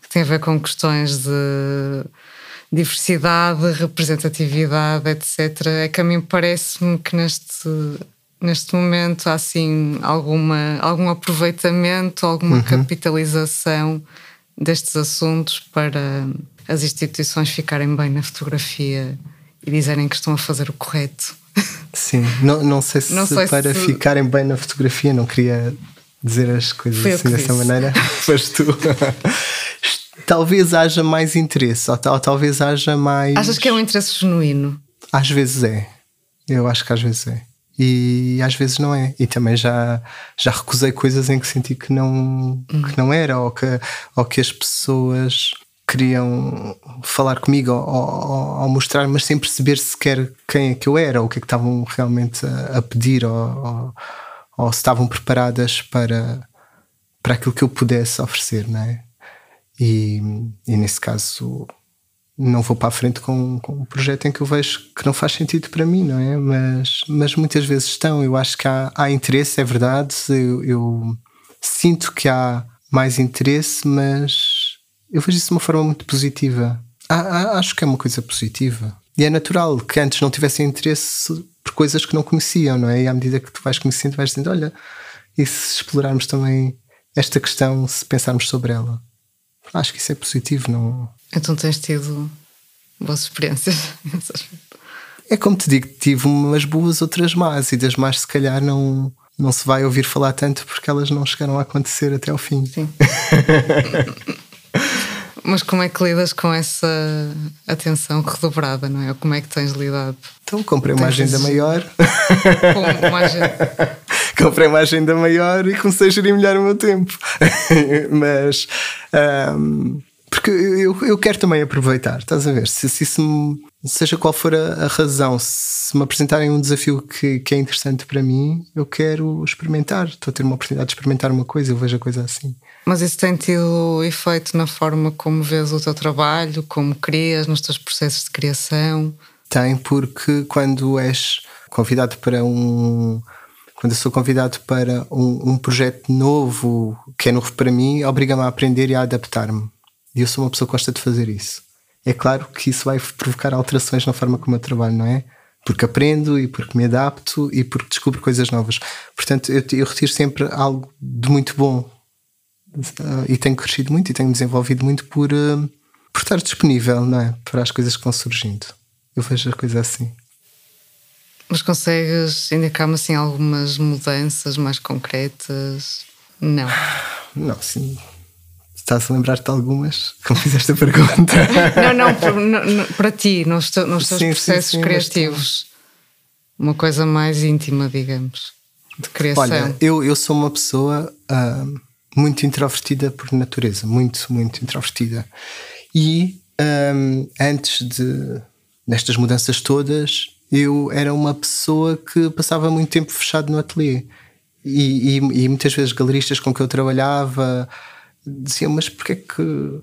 que tem a ver com questões de diversidade, representatividade, etc. É que a mim parece-me que neste, neste momento há assim alguma, algum aproveitamento, alguma uhum. capitalização destes assuntos para as instituições ficarem bem na fotografia e dizerem que estão a fazer o correto. Sim, não, não sei se não sei para se... ficarem bem na fotografia, não queria dizer as coisas Foi assim dessa maneira, mas tu. talvez haja mais interesse, ou, ou, talvez haja mais. Achas que é um interesse genuíno? Às vezes é. Eu acho que às vezes é. E às vezes não é. E também já, já recusei coisas em que senti que não, hum. que não era, ou que, ou que as pessoas queriam falar comigo ou, ou, ou, mostrar, mas sem perceber sequer quem é que eu era, ou o que é que estavam realmente a, a pedir, ou, ou, se estavam preparadas para, para aquilo que eu pudesse oferecer, não é? E, e nesse caso não vou para a frente com, com um projeto em que eu vejo que não faz sentido para mim, não é? Mas, mas muitas vezes estão. Eu acho que há, há interesse, é verdade. Eu, eu sinto que há mais interesse, mas eu vejo isso de uma forma muito positiva. acho que é uma coisa positiva. E é natural que antes não tivessem interesse por coisas que não conheciam, não é? E à medida que tu vais conhecendo, vais dizendo: olha, e se explorarmos também esta questão, se pensarmos sobre ela? Acho que isso é positivo, não. Então tens tido boas experiências É como te digo, tive umas boas, outras más, e das más, se calhar, não, não se vai ouvir falar tanto porque elas não chegaram a acontecer até ao fim. Sim. Mas como é que lidas com essa atenção redobrada, não é? Como é que tens lidado? Então comprei uma tens agenda maior. uma agenda. comprei uma agenda maior e comecei a gerir melhor o meu tempo. Mas um, porque eu, eu quero também aproveitar, estás a ver? Se, se me, seja qual for a, a, razão, se me apresentarem um desafio que, que é interessante para mim, eu quero experimentar. Estou a ter uma oportunidade de experimentar uma coisa, eu vejo a coisa assim. Mas isso tem tido efeito na forma como vês o teu trabalho, como crias, nos teus processos de criação? Tem, porque quando és convidado para um. Quando eu sou convidado para um, um projeto novo que é novo para mim, obriga-me a aprender e a adaptar-me. E eu sou uma pessoa que gosta de fazer isso. É claro que isso vai provocar alterações na forma como eu trabalho, não é? Porque aprendo e porque me adapto e porque descubro coisas novas. Portanto, eu, eu retiro sempre algo de muito bom e tenho crescido muito e tenho desenvolvido muito por, uh, por estar disponível não é? para as coisas que vão surgindo. Eu vejo a coisa assim. Mas consegues indicar-me assim algumas mudanças mais concretas? Não. Não, sim. Estás a lembrar-te de algumas? Como fizeste a pergunta? não, não, para, para ti, nos, te, nos teus sim, processos sim, sim, criativos. Uma coisa mais íntima, digamos, de criação. Olha, eu, eu sou uma pessoa. Uh, muito introvertida por natureza, muito, muito introvertida. E um, antes de nestas mudanças todas, eu era uma pessoa que passava muito tempo fechado no ateliê. E, e, e muitas vezes galeristas com que eu trabalhava diziam: Mas porquê que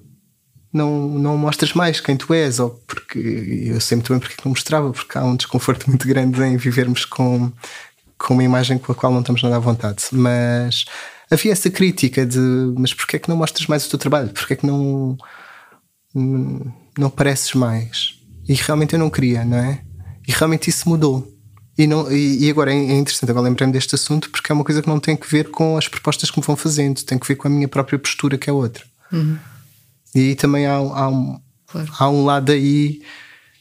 não, não mostras mais quem tu és? Ou porque eu sempre também porque não mostrava, porque há um desconforto muito grande em vivermos com, com uma imagem com a qual não estamos nada à vontade. Mas havia essa crítica de: Mas porquê que não mostras mais o teu trabalho? Porquê que não, não pareces mais? E realmente eu não queria, não é? E realmente isso mudou. E, não, e, agora é, é interessante, agora lembrei-me deste assunto porque é uma coisa que não tem que ver com as propostas que me vão fazendo, tem que ver com a minha própria postura, que é outra. Uhum. E aí também há, há, um, Claro. há um lado aí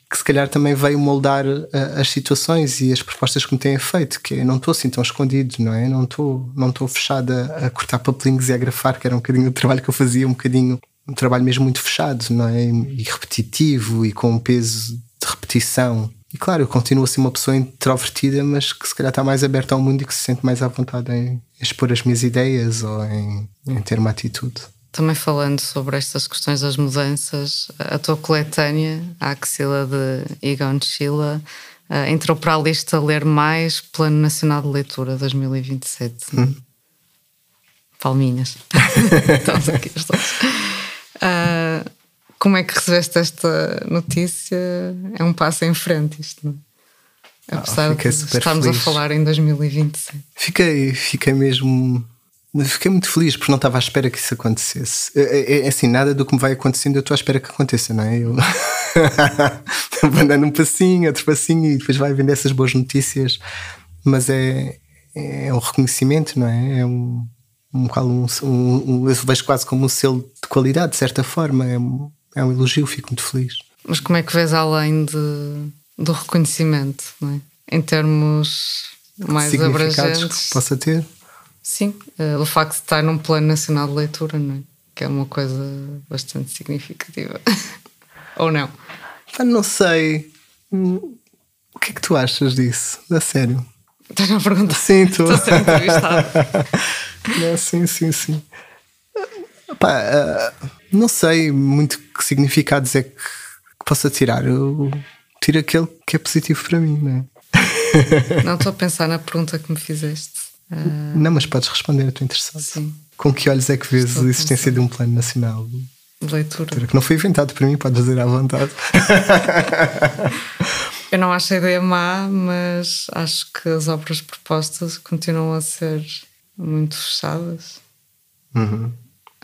que se calhar também veio moldar uh, as situações e as propostas que me têm feito, que eu não estou assim tão escondido, não é? Não estou não fechada a cortar papelinhos e a grafar, que era um bocadinho o trabalho que eu fazia, um bocadinho um trabalho mesmo muito fechado, não é? E repetitivo e com um peso de repetição. E claro, eu continuo assim uma pessoa introvertida, mas que se calhar está mais aberta ao mundo e que se sente mais à vontade em expor as minhas ideias ou em, em ter uma atitude. Também falando sobre estas questões das mudanças, a tua coletânea, a Axila de Egon Schiele, uh, entrou para a lista Ler Mais Plano Nacional de Leitura 2027. Hum. Palminhas. Estamos aqui os dois. Uh, como é que recebeste esta notícia? É um passo em frente isto, não é? Apesar fiquei de estarmos feliz. a falar em 2027. Fiquei, fiquei mesmo. Fiquei muito feliz porque não estava à espera que isso acontecesse. É, é- é assim, nada do que me vai acontecendo eu estou à espera que aconteça, não é? Eu vou andando um passinho, outro passinho e depois vai vendo essas boas notícias. Mas é, é um reconhecimento, não é? É um, um, um, um, um- eu vejo quase como um selo de qualidade, de certa forma. É um, é um elogio, fico muito feliz. Mas como é que vês além de, do reconhecimento, não é? Em termos mais abrangentes? que possa ter. Sim, eh, o facto de estar num plano nacional de leitura, não é? Que é uma coisa bastante significativa. Ou não? Não sei. Hum, O que é que tu achas disso? A sério? Estás a perguntar? Sim, estou. Estou a ser entrevistada. Sim, sim, sim. Pá, ah, não sei muito que significados é que, que possa tirar. Eu tiro aquele que é positivo para mim, não é? Não estou a pensar na pergunta que me fizeste. Ah, Não, mas podes responder, estou interessado. sim, Com que olhos é que vês Estou a a existência de um plano nacional? de leitura. Que não foi inventado por mim, podes dizer à vontade. Eu não acho a ideia má, mas acho que as obras propostas continuam a ser muito fechadas. Uhum,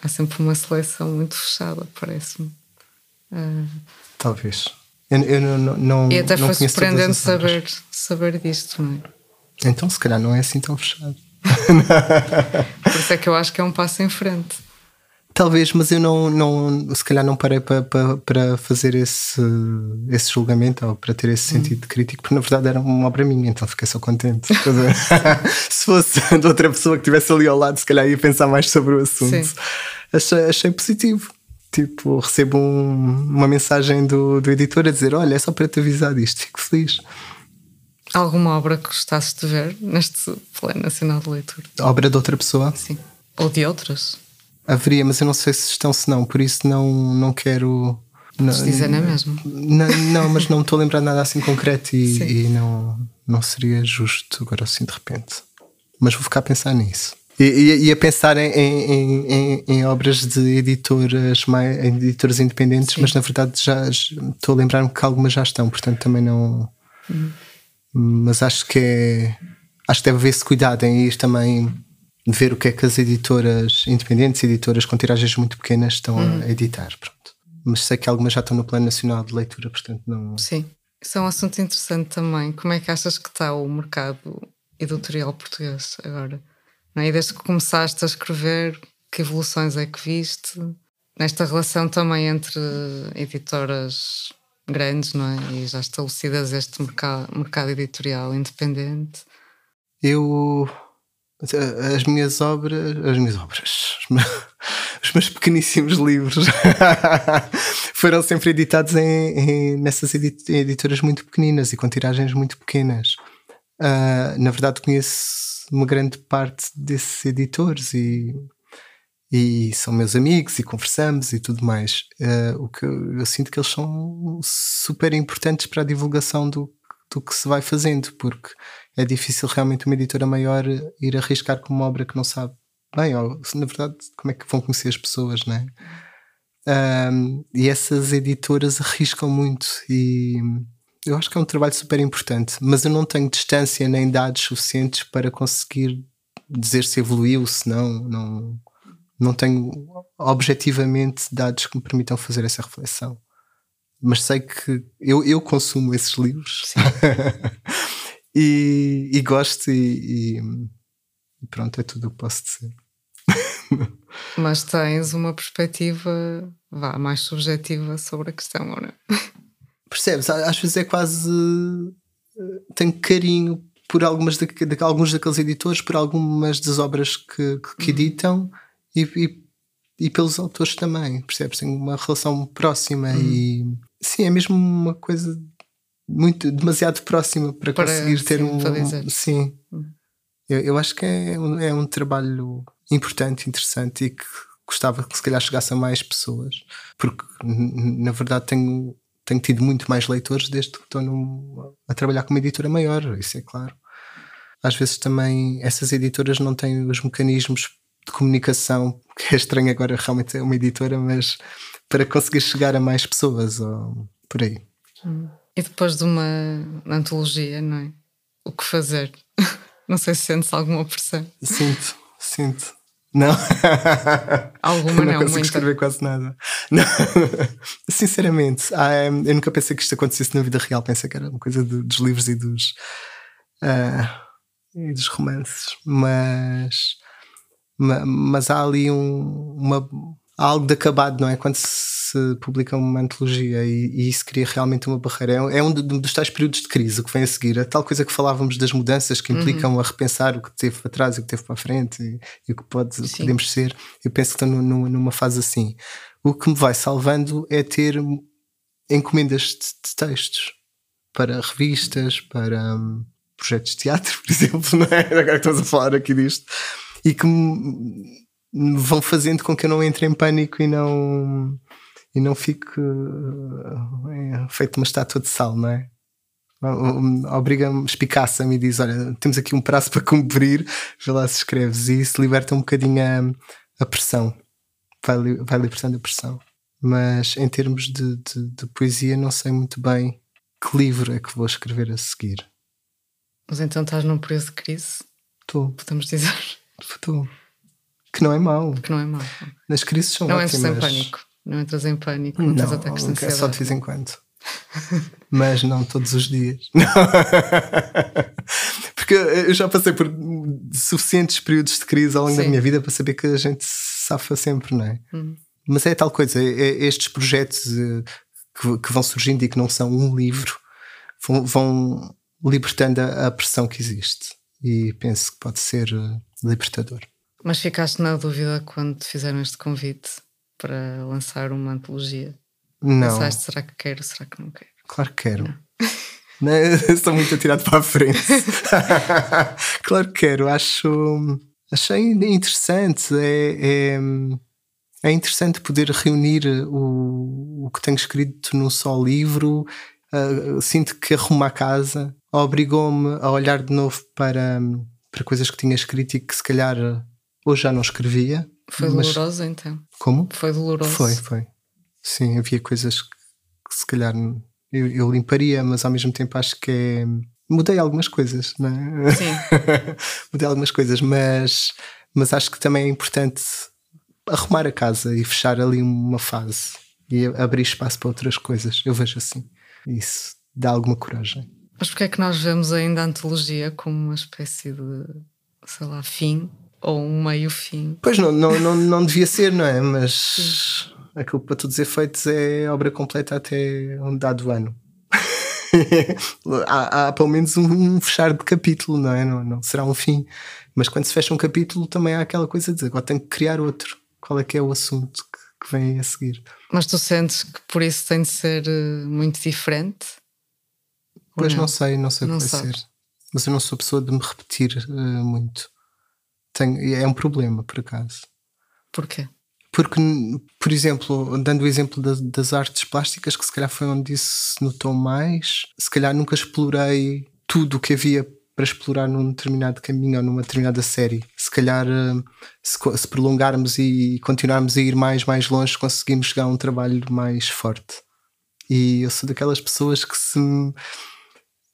Há sempre uma seleção muito fechada, parece-me. Ah, talvez. Eu, eu não, não, e até não foi surpreendente saber, saber disto, não é? Então, se calhar, não é assim tão fechado. Por isso é que eu acho que é um passo em frente. Talvez, mas eu não, não se calhar não parei para, para, para fazer esse, esse julgamento ou para ter esse sentido crítico, porque na verdade era uma obra minha, então fiquei só contente. Se fosse de outra pessoa que estivesse ali ao lado, se calhar ia pensar mais sobre o assunto. Sim. Achei, achei positivo. Tipo, recebo um- uma mensagem do, do editor a dizer: Olha, é só para te avisar disto, fico feliz. Alguma obra que gostasses de ver neste Plano Nacional de Leitura? Obra de outra pessoa Sim. Ou de outras? Haveria, mas eu não sei se estão, se não, por isso não, não quero. Não, dizer não é mesmo? Não, não, mas não estou a lembrar nada assim concreto e, e não, não seria justo agora assim de repente. Mas vou ficar a pensar nisso. E, e- e a pensar em, em, em- em obras de editoras, mais, editoras independentes, Sim. mas na verdade já estou a lembrar-me que algumas já estão, portanto também não. Mas acho que é. Acho que deve haver-se cuidado em ir também ver o que é que as editoras independentes, editoras com tiragens muito pequenas estão a editar. Pronto. Mas sei que algumas já estão no Plano Nacional de Leitura, portanto não. Sim. Isso é um assunto interessante também. Como é que achas que está o mercado editorial português agora? Não é? E desde que começaste a escrever, que evoluções é que viste? Nesta relação também entre editoras grandes, não é? E já estabelecidas este mercado, mercado editorial independente. Eu. As minhas obras. As minhas obras. Os meus, os meus pequeníssimos livros foram sempre editados em, em- nessas edi- editoras muito pequeninas e com tiragens muito pequenas. Ah, na verdade, conheço uma grande parte desses editores e, e são meus amigos e conversamos e tudo mais. Uh, o que eu, eu, sinto que eles são super importantes para a divulgação do, do que se vai fazendo, porque é difícil realmente uma editora maior ir arriscar com uma obra que não sabe bem, ou na verdade, como é que vão conhecer as pessoas, né? Um, e essas editoras arriscam muito e eu acho que é um trabalho super importante, mas eu não tenho distância nem dados suficientes para conseguir dizer se evoluiu, se não, não, não tenho objetivamente dados que me permitam fazer essa reflexão. Mas sei que eu, eu consumo esses livros e, e, gosto, e, e, pronto, é tudo o que posso dizer. Mas tens uma perspectiva vá, mais subjetiva sobre a questão, ou não? Percebes? Às vezes é quase. Eh, tenho carinho por algumas de, de, alguns daqueles editores, por algumas das obras que, que, que uhum. editam e, e, e, pelos autores também, percebes? Tenho uma relação próxima uhum. Sim, é mesmo uma coisa muito demasiado próxima para, para conseguir ter sim, um. um sim. Uhum. Eu, eu, acho que é um, é um trabalho importante, interessante e que gostava que se calhar chegasse a mais pessoas, porque na verdade tenho tenho tido muito mais leitores desde que estou num, a trabalhar com uma editora maior, isso é claro. Às vezes também essas editoras não têm os mecanismos de comunicação, que é estranho agora realmente é uma editora, mas para conseguir chegar a mais pessoas ou por aí. Hum. E depois de uma antologia, não é? O que fazer? não sei se sentes alguma pressão. Sinto, sinto. Não. Alguma não, não consigo escrever quase nada. Não. Sinceramente, ah, eu nunca pensei que isto acontecesse na vida real. Pensei que era uma coisa do, dos livros e dos, uh, e dos romances. Mas, mas há ali um, uma, algo de acabado, não é? Quando se publica uma antologia e, e isso cria realmente uma barreira. É, é um dos tais períodos de crise que vem a seguir. A tal coisa que falávamos das mudanças que implicam uhum. a repensar o que teve para trás e o que teve para a frente e, e o que pode, podemos ser. Eu penso que estou no, numa fase assim. O que me vai salvando é ter encomendas de, de textos para revistas, para um, projetos de teatro, por exemplo, não é? Agora que estamos a falar aqui disto. E que me vão fazendo com que eu não entre em pânico e não e não fique é, feito uma estátua de sal, não é? Obriga-me, espicaça-me e diz: Olha, temos aqui um prazo para cumprir, vê lá se escreves. E isso liberta um bocadinho a, a pressão, vai, vai libertando a pressão. Mas em termos de, de, de, poesia, não sei muito bem que livro é que vou escrever a seguir. Mas então estás num período de crise? Estou. Podemos dizer? Estou. Que não é mau. Que não é mau. Nas crises são não ótimas. Não entras em pânico. Não entras em pânico. Não, não tens ataques de É só de vez em quando. Mas não todos os dias. Porque eu já passei por suficientes períodos de crise ao longo Sim. da minha vida para saber que a gente se safa sempre, não é? Hum. Mas é tal coisa, é, é estes projetos eh, que, vão surgindo e que não são um livro vão, libertando a, a pressão que existe. E penso que pode ser eh, libertador. Mas ficaste na dúvida quando te fizeram este convite para lançar uma antologia? Não. Pensaste, será que quero, será que não quero? Claro que quero. Não. Não, estou muito atirado para a frente. claro que quero. Acho, achei interessante. É, é, é, interessante poder reunir o, o que tenho escrito num só livro. Uh, sinto que arruma a casa obrigou-me a olhar de novo para, para coisas que tinha escrito e que se calhar Hoje já não escrevia. Foi doloroso então? Como? Foi doloroso. Foi, foi. Sim, havia coisas que, que se calhar eu, eu, limparia, mas ao mesmo tempo acho que é. Mudei algumas coisas, não é? Sim. Mudei algumas coisas, mas, mas acho que também é importante arrumar a casa e fechar ali uma fase e abrir espaço para outras coisas. Eu vejo assim. Isso dá alguma coragem. Mas porquê é que nós vemos ainda a antologia como uma espécie de, sei lá, fim ou um meio-fim. Pois não, não, não, não devia ser, não é? Mas Sim. aquilo para todos os efeitos é obra completa até um dado ano. há, há, pelo menos um, um, fechar de capítulo, não é? Não, não será um fim. Mas quando se fecha um capítulo também há aquela coisa de dizer agora tenho que criar outro. Qual é que é o assunto que, que vem a seguir? Mas tu sentes que por isso tem de ser eh, muito diferente? Pois não? não? sei, não sei o que vai ser. Mas eu não sou pessoa de me repetir uh, muito. Tenho, é um problema, por acaso. Porquê? Porque, por exemplo, dando o exemplo das, das artes plásticas, que se calhar foi onde isso se notou mais, se calhar nunca explorei tudo o que havia para explorar num determinado caminho ou numa determinada série. Se calhar, eh, se, se prolongarmos e continuarmos a ir mais, mais longe, conseguimos chegar a um trabalho mais forte. E eu sou daquelas pessoas que se.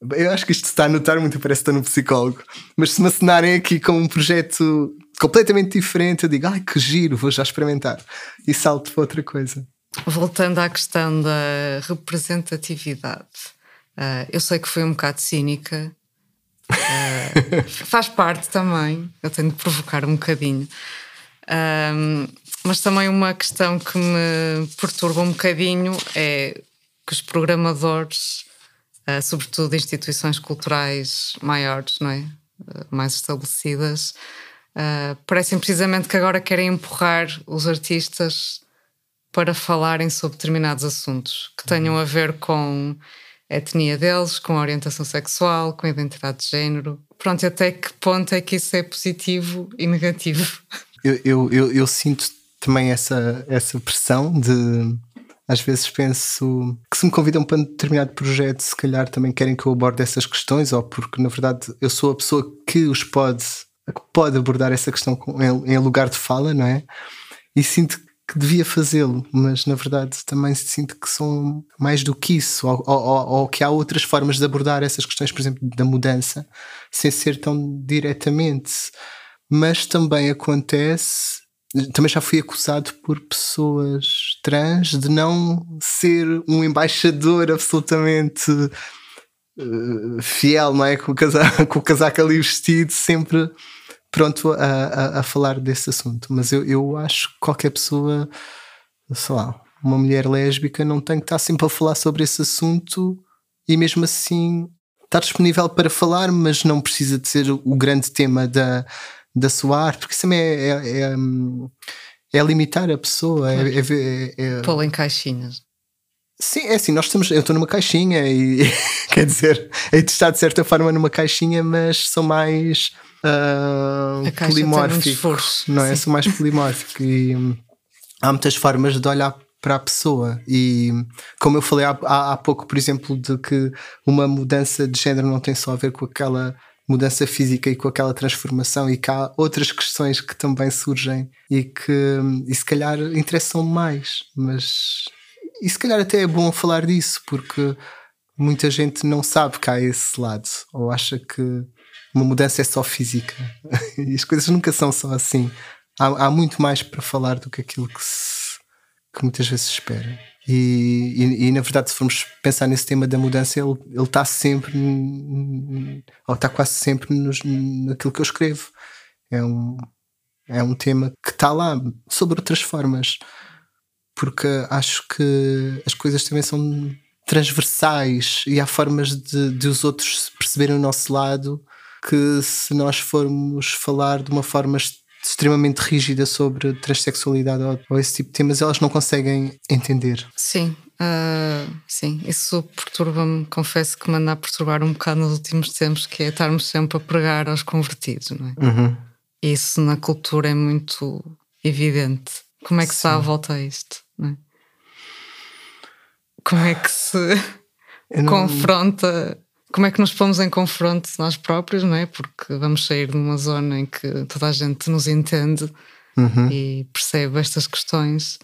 Eu acho que isto está a notar muito, parece que estou no psicólogo. Mas se me assinarem aqui com um projeto completamente diferente, eu digo, ai que giro, vou já experimentar. E salto para outra coisa. Voltando à questão da representatividade, uh, eu sei que foi um bocado cínica, uh, faz parte também, eu tenho de provocar um bocadinho. Uh, mas também uma questão que me perturba um bocadinho é que os programadores, sobretudo instituições culturais maiores, não é? mais estabelecidas, Uh, parecem precisamente que agora querem empurrar os artistas para falarem sobre determinados assuntos que tenham a ver com a etnia deles, com a orientação sexual, com a identidade de género. Pronto, até que ponto é que isso é positivo e negativo? Eu, eu, eu, eu sinto também essa, essa pressão de. Às vezes penso que se me convidam para um determinado projeto, se calhar também querem que eu aborde essas questões, ou porque na verdade eu sou a pessoa que os pode que pode abordar essa questão em, em lugar de fala, não é? E sinto que devia fazê-lo, mas na verdade também sinto que são mais do que isso, ou, ou, ou, que há outras formas de abordar essas questões, por exemplo, da mudança, sem ser tão diretamente. Mas também acontece, também já fui acusado por pessoas trans de não ser um embaixador absolutamente uh, fiel, não é? Com o, casaco, com o casaco ali vestido, sempre pronto a, a, a, falar desse assunto. Mas eu, eu acho que qualquer pessoa, sei lá, uma mulher lésbica não tem que estar sempre a falar sobre esse assunto e mesmo assim estar disponível para falar, mas não precisa de ser o grande tema da, da sua arte, porque isso também é, é, é, é limitar a pessoa. É, é, é, Pô-la em caixinhas. Sim, é assim, nós estamos, eu estou numa caixinha e quer dizer, é de estar de certa forma numa caixinha, mas são mais uh, polimórfico, não é? Sou mais polimórfico e hum, há muitas formas de olhar para a pessoa e como eu falei há, há, há pouco, por exemplo, de que uma mudança de género não tem só a ver com aquela mudança física e com aquela transformação e que há outras questões que também surgem e que e se calhar interessam mais, mas e se calhar até é bom falar disso porque muita gente não sabe que há esse lado ou acha que uma mudança é só física. e as coisas nunca são só assim. Há, há muito mais para falar do que aquilo que, se, que muitas vezes se espera. E, e, e, na verdade, se formos pensar nesse tema da mudança, ele, está sempre, ou está quase sempre nos, naquilo que eu escrevo. É um, é um tema que está lá, sobre outras formas. Porque acho que as coisas também são transversais e há formas de, de os outros perceberem o nosso lado que se nós formos falar de uma forma extremamente rígida sobre transexualidade ou, ou esse tipo de temas, elas não conseguem entender. Sim, uh, sim, isso perturba-me, confesso que me anda a perturbar um bocado nos últimos tempos, que é estarmos sempre a pregar aos convertidos, não é? Uhum. Isso na cultura é muito evidente. Como é que sim. se dá a volta a isto? É? Como é que se não... confronta como é que nos pomos em confronto nós próprios, não é? Porque vamos sair de uma zona em que toda a gente nos entende uhum. e percebe estas questões.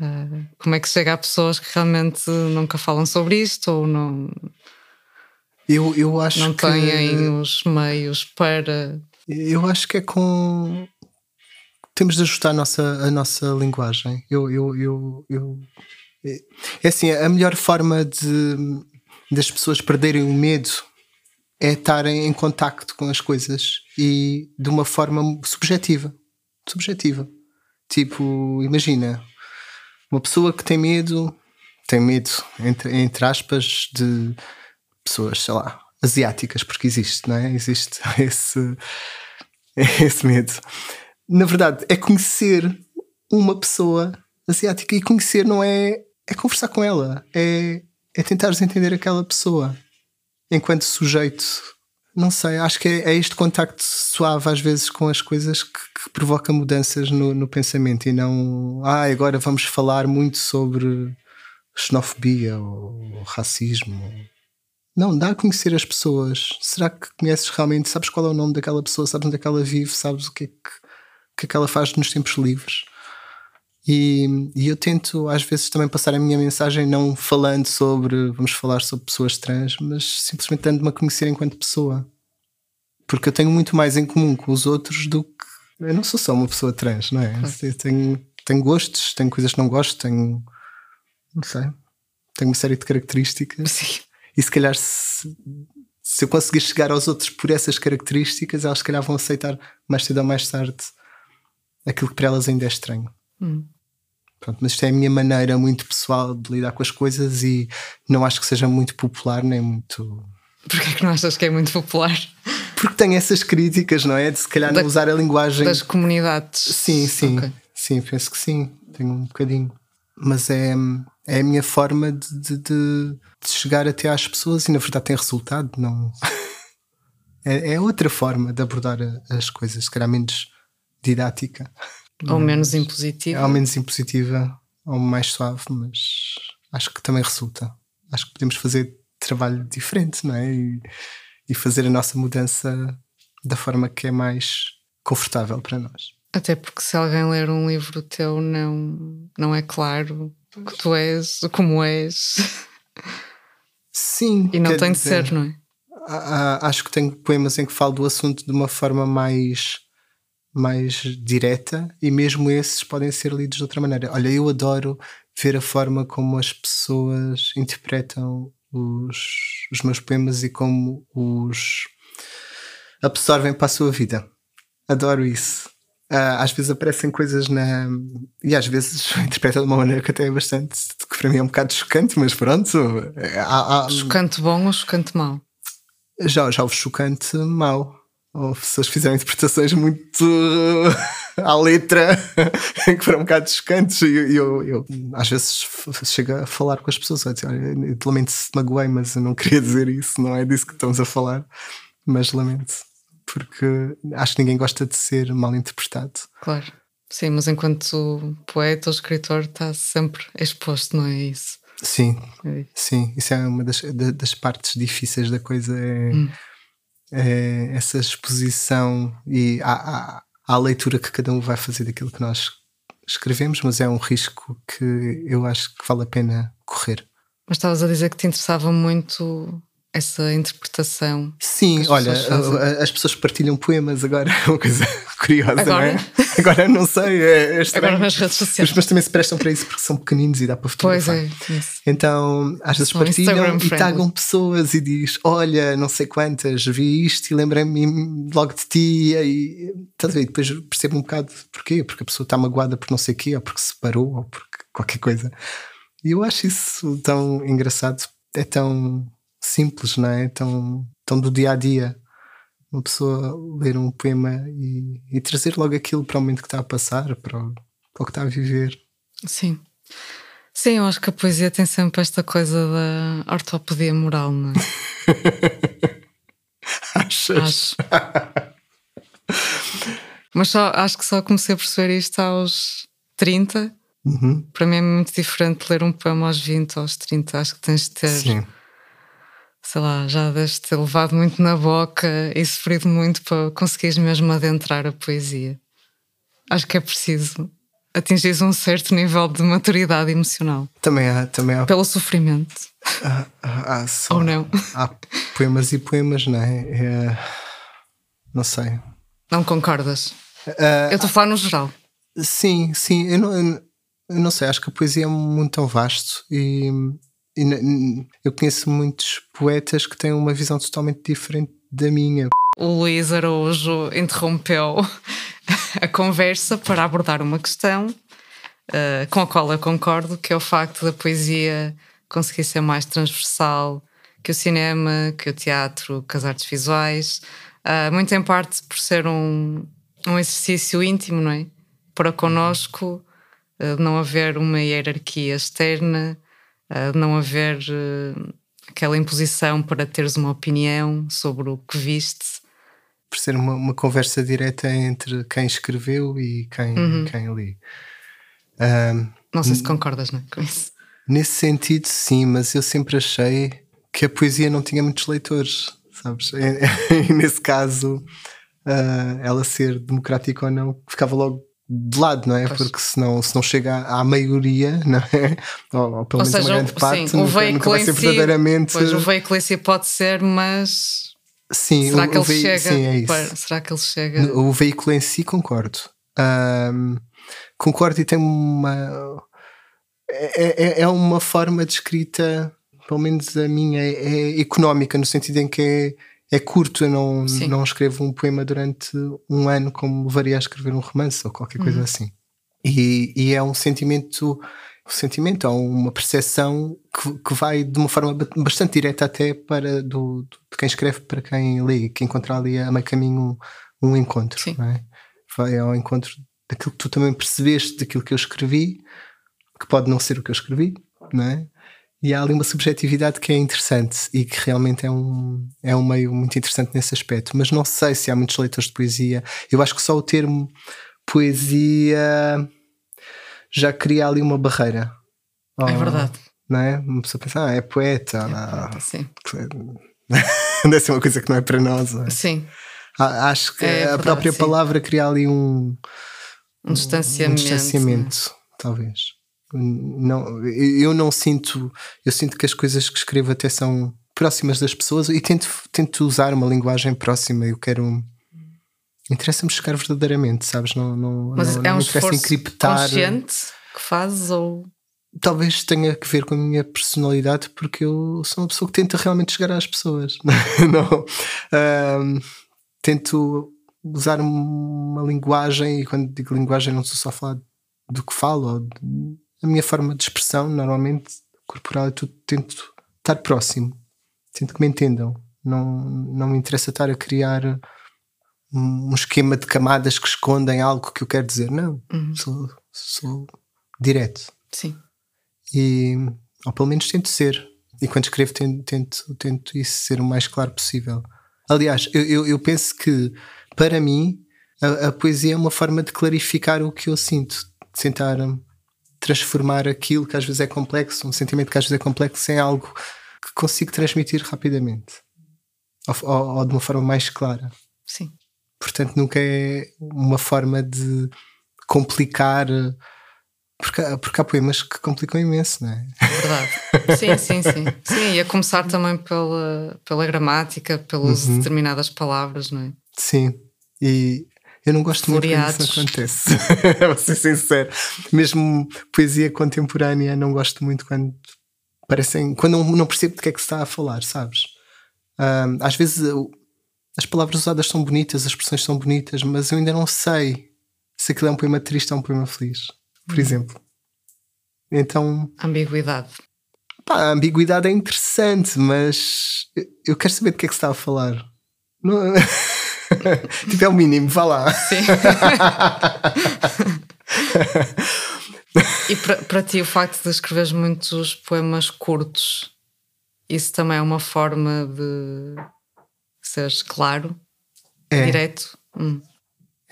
Uh, como é que chega a pessoas que realmente nunca falam sobre isto ou não, eu, eu acho não que, têm os meios para. Eu acho que é com. Temos de ajustar a nossa, a nossa linguagem. Eu, eu, eu, eu... É assim, a melhor forma de das pessoas perderem o medo é estarem em contacto com as coisas e de uma forma subjetiva. Subjetiva. Tipo, imagina, uma pessoa que tem medo, tem medo, entre, entre aspas, de pessoas, sei lá, asiáticas, porque existe, não é? Existe esse, esse medo. Na verdade, é conhecer uma pessoa asiática e conhecer não é, é conversar com ela, é é tentares entender aquela pessoa enquanto sujeito não sei, acho que é, é este contacto suave às vezes com as coisas que, que provoca mudanças no, no, pensamento e não, ah, agora vamos falar muito sobre xenofobia ou racismo. Não, dá a conhecer as pessoas. Será que conheces realmente? Sabes qual é o nome daquela pessoa? Sabes onde é que ela vive? Sabes o que é que, o que, é que ela faz nos tempos livres? E, e, eu tento às vezes também passar a minha mensagem não falando sobre, vamos falar sobre pessoas trans, mas simplesmente dando-me a conhecer enquanto pessoa. Porque eu tenho muito mais em comum com os outros do que. Eu não sou só uma pessoa trans, não é? Eu tenho, tenho gostos, tenho coisas que não gosto, tenho. Não sei. Tenho uma série de características. Sim. E se calhar, se, se eu conseguir chegar aos outros por essas características, elas se calhar vão aceitar mais cedo ou mais tarde aquilo que para elas ainda é estranho. Hum. Pronto, mas isto é a minha maneira muito pessoal de lidar com as coisas e não acho que seja muito popular nem muito. Porquê é que não achas que é muito popular? Porque tem essas críticas, não é? De se calhar da, não usar a linguagem. Das comunidades. Sim, sim. Okay. Sim, penso que sim. Tenho um bocadinho. Mas é, é a minha forma de, de, de chegar até às pessoas e na verdade tem resultado. Não. é, é outra forma de abordar as coisas, se calhar menos didática. Ou menos impositiva. Ou menos impositiva, ou mais suave, mas acho que também resulta. Acho que podemos fazer trabalho diferente, não é? E, e fazer a nossa mudança da forma que é mais confortável para nós. Até porque se alguém ler um livro teu, não, não é claro que tu és como és. Sim. E não tem de ser, não é? Acho que tenho poemas em que falo do assunto de uma forma mais mais direta e mesmo esses podem ser lidos de outra maneira. Olha, eu adoro ver a forma como as pessoas interpretam os, os meus poemas e como os absorvem para a sua vida. Adoro isso. Uh, às vezes aparecem coisas na. E às vezes interpretam de uma maneira que até é bastante. que para mim é um bocado chocante, mas pronto. Há, há... Chocante bom ou chocante mau? Já, já o chocante mau ou pessoas fizeram interpretações muito à letra que foram um bocado chocantes. E eu, eu, eu, às vezes chego a falar com as pessoas a dizer, olha, lamento se magoei mas eu não queria dizer isso não é disso que estamos a falar mas lamento porque acho que ninguém gosta de ser mal interpretado. Claro, sim, mas enquanto poeta ou escritor está sempre exposto, não é isso? Sim, é. sim, isso é uma das, das partes difíceis da coisa é hum é, essa exposição e a, a, a leitura que cada um vai fazer daquilo que nós escrevemos, mas é um risco que eu acho que vale a pena correr. Mas estavas a dizer que te interessava muito essa interpretação. Sim, olha, as pessoas partilham poemas agora, é uma coisa curiosa, agora? não é? Agora não sei, é, é. Agora nas redes sociais. Mas, mas, também se prestam para isso porque são pequeninos e dá para fotografar. Pois é, isso. Então, às vezes partilham e tagam pessoas e diz: Olha, não sei quantas, vi isto e lembrei-me logo de ti. E, tá e depois percebo um bocado porquê, porque a pessoa está magoada por não sei o quê, ou porque se parou, ou porque qualquer coisa. E eu acho isso tão engraçado, é tão simples, não é? Tão, tão do dia a dia. Uma pessoa ler um poema e, e trazer logo aquilo para o momento que está a passar, para o, para o que está a viver. Sim. Sim, eu acho que a poesia tem sempre esta coisa da ortopedia moral, não é? Achas? Acho. Mas só, acho que só comecei a perceber isto aos 30. Uhum. Para mim é muito diferente ler um poema aos 20 ou aos 30. Acho que tens de ter Sim sei lá, já deves ter levado muito na boca e sofrido muito para conseguires mesmo adentrar a poesia. Acho que é preciso atingir um certo nível de maturidade emocional. Também há. Também há... Pelo sofrimento. Há, há, há só, Ou não? Há poemas e poemas, não é? é não sei. Não concordas? Uh, eu estou a falar no geral. Sim, sim. Eu não, eu não sei, acho que a poesia é muito tão vasto e eu conheço muitos poetas que têm uma visão totalmente diferente da minha. O Luís Araújo interrompeu a conversa para abordar uma questão uh, com a qual eu concordo, que é o facto da poesia conseguir ser mais transversal que o cinema, que o teatro, que as artes visuais, uh, muito em parte por ser um, um exercício íntimo, não é? Para connosco, uh, não haver uma hierarquia externa, uh, não haver uh, aquela imposição para teres uma opinião sobre o que viste. Por ser uma, uma conversa direta entre quem escreveu e quem, Uhum. quem lê. Um, Não sei se concordas não, é, com isso. Nesse sentido, sim, mas eu sempre achei que a poesia não tinha muitos leitores, sabes? E, nesse caso, uh, ela ser democrática ou não, ficava logo de lado, não é? Pois. Porque senão, se não chega à maioria, não é? Ou, ou pelo Ou menos seja, uma grande o- parte, sim, nunca, nunca vai ser verdadeiramente. Pois o veículo em si pode ser, mas sim, será o, que ele chega? Sim, é isso. para- será que ele chega? O veículo em si, concordo. Ahm, concordo e tem uma. É, é- é uma forma de escrita, pelo menos a minha, é, é económica, no sentido em que é, é curto. Eu não, Sim. não escrevo um poema durante um ano como levaria a escrever um romance ou qualquer coisa Uhum. assim. E, e é um sentimento. Um sentimento, é uma percepção que, que vai de uma forma ba- bastante direta até para do, do- de quem escreve para quem lê, que encontra ali a meio caminho um, um encontro. Sim. não é? Vai ao encontro daquilo que tu também percebeste daquilo que eu escrevi, que pode não ser o que eu escrevi, não é? E há ali uma subjetividade que é interessante e que realmente é um, é um meio muito interessante nesse aspecto. Mas não sei se há muitos leitores de poesia. Eu acho que só o termo poesia já cria ali uma barreira. É Oh, verdade. Não é? Uma pessoa pensa, ah, é poeta. É verdade, sim. Deve ser uma coisa que não é para nós. é? Sim, Acho que É a verdade, própria sim. palavra cria ali um, um distanciamento. um distanciamento, talvez. Não, eu não sinto, eu sinto que as coisas que escrevo até são próximas das pessoas e tento, tento usar uma linguagem próxima. Eu quero. Interessa-me chegar verdadeiramente, sabes? Não, não, Mas não, é um esforço encriptar. consciente que fazes ou Talvez tenha que ver com a minha personalidade, porque eu sou uma pessoa que tenta realmente chegar às pessoas. não. Ahm, tento usar uma linguagem, e quando digo linguagem, não estou só a falar do que falo, ou de- a minha forma de expressão, normalmente corporal, eu tu- tento estar próximo, tento que me entendam. Não, não me interessa estar a criar um esquema de camadas que escondem algo que eu quero dizer. Não, Uhum. sou, sou direto sim. e ou pelo menos tento ser e quando escrevo tento, tento, tento isso ser o mais claro possível aliás eu, eu, eu penso que para mim a, a poesia é uma forma de clarificar o que eu sinto de tentar hum, transformar aquilo que às vezes é complexo um sentimento que às vezes é complexo em algo que consigo transmitir rapidamente ou, ou- ou de uma forma mais clara Sim. portanto nunca é uma forma de complicar porque, há- porque há poemas que complicam imenso, não é? Verdade. Sim, sim, sim. Sim, e a começar também pela, pela gramática, pelo uso Uhum. de determinadas palavras, não é? Sim, e eu não gosto muito quando Floreados. isso acontece, vou ser sincero. Mesmo poesia contemporânea, não gosto muito quando parecem, quando não, não percebo de que é que se está a falar, sabes? Ahm, às vezes as palavras usadas são bonitas, as expressões são bonitas, mas eu ainda não sei se aquilo é um poema triste ou um poema feliz, por exemplo. Então, Ambiguidade. Pá, a ambiguidade é interessante, mas eu- eu quero saber de que é que se está a falar. Não- tipo, é o mínimo, vá lá. Sim. e para, para ti, o facto de escreveres muitos poemas curtos, isso também é uma forma de seres claro, É, direto. Hum,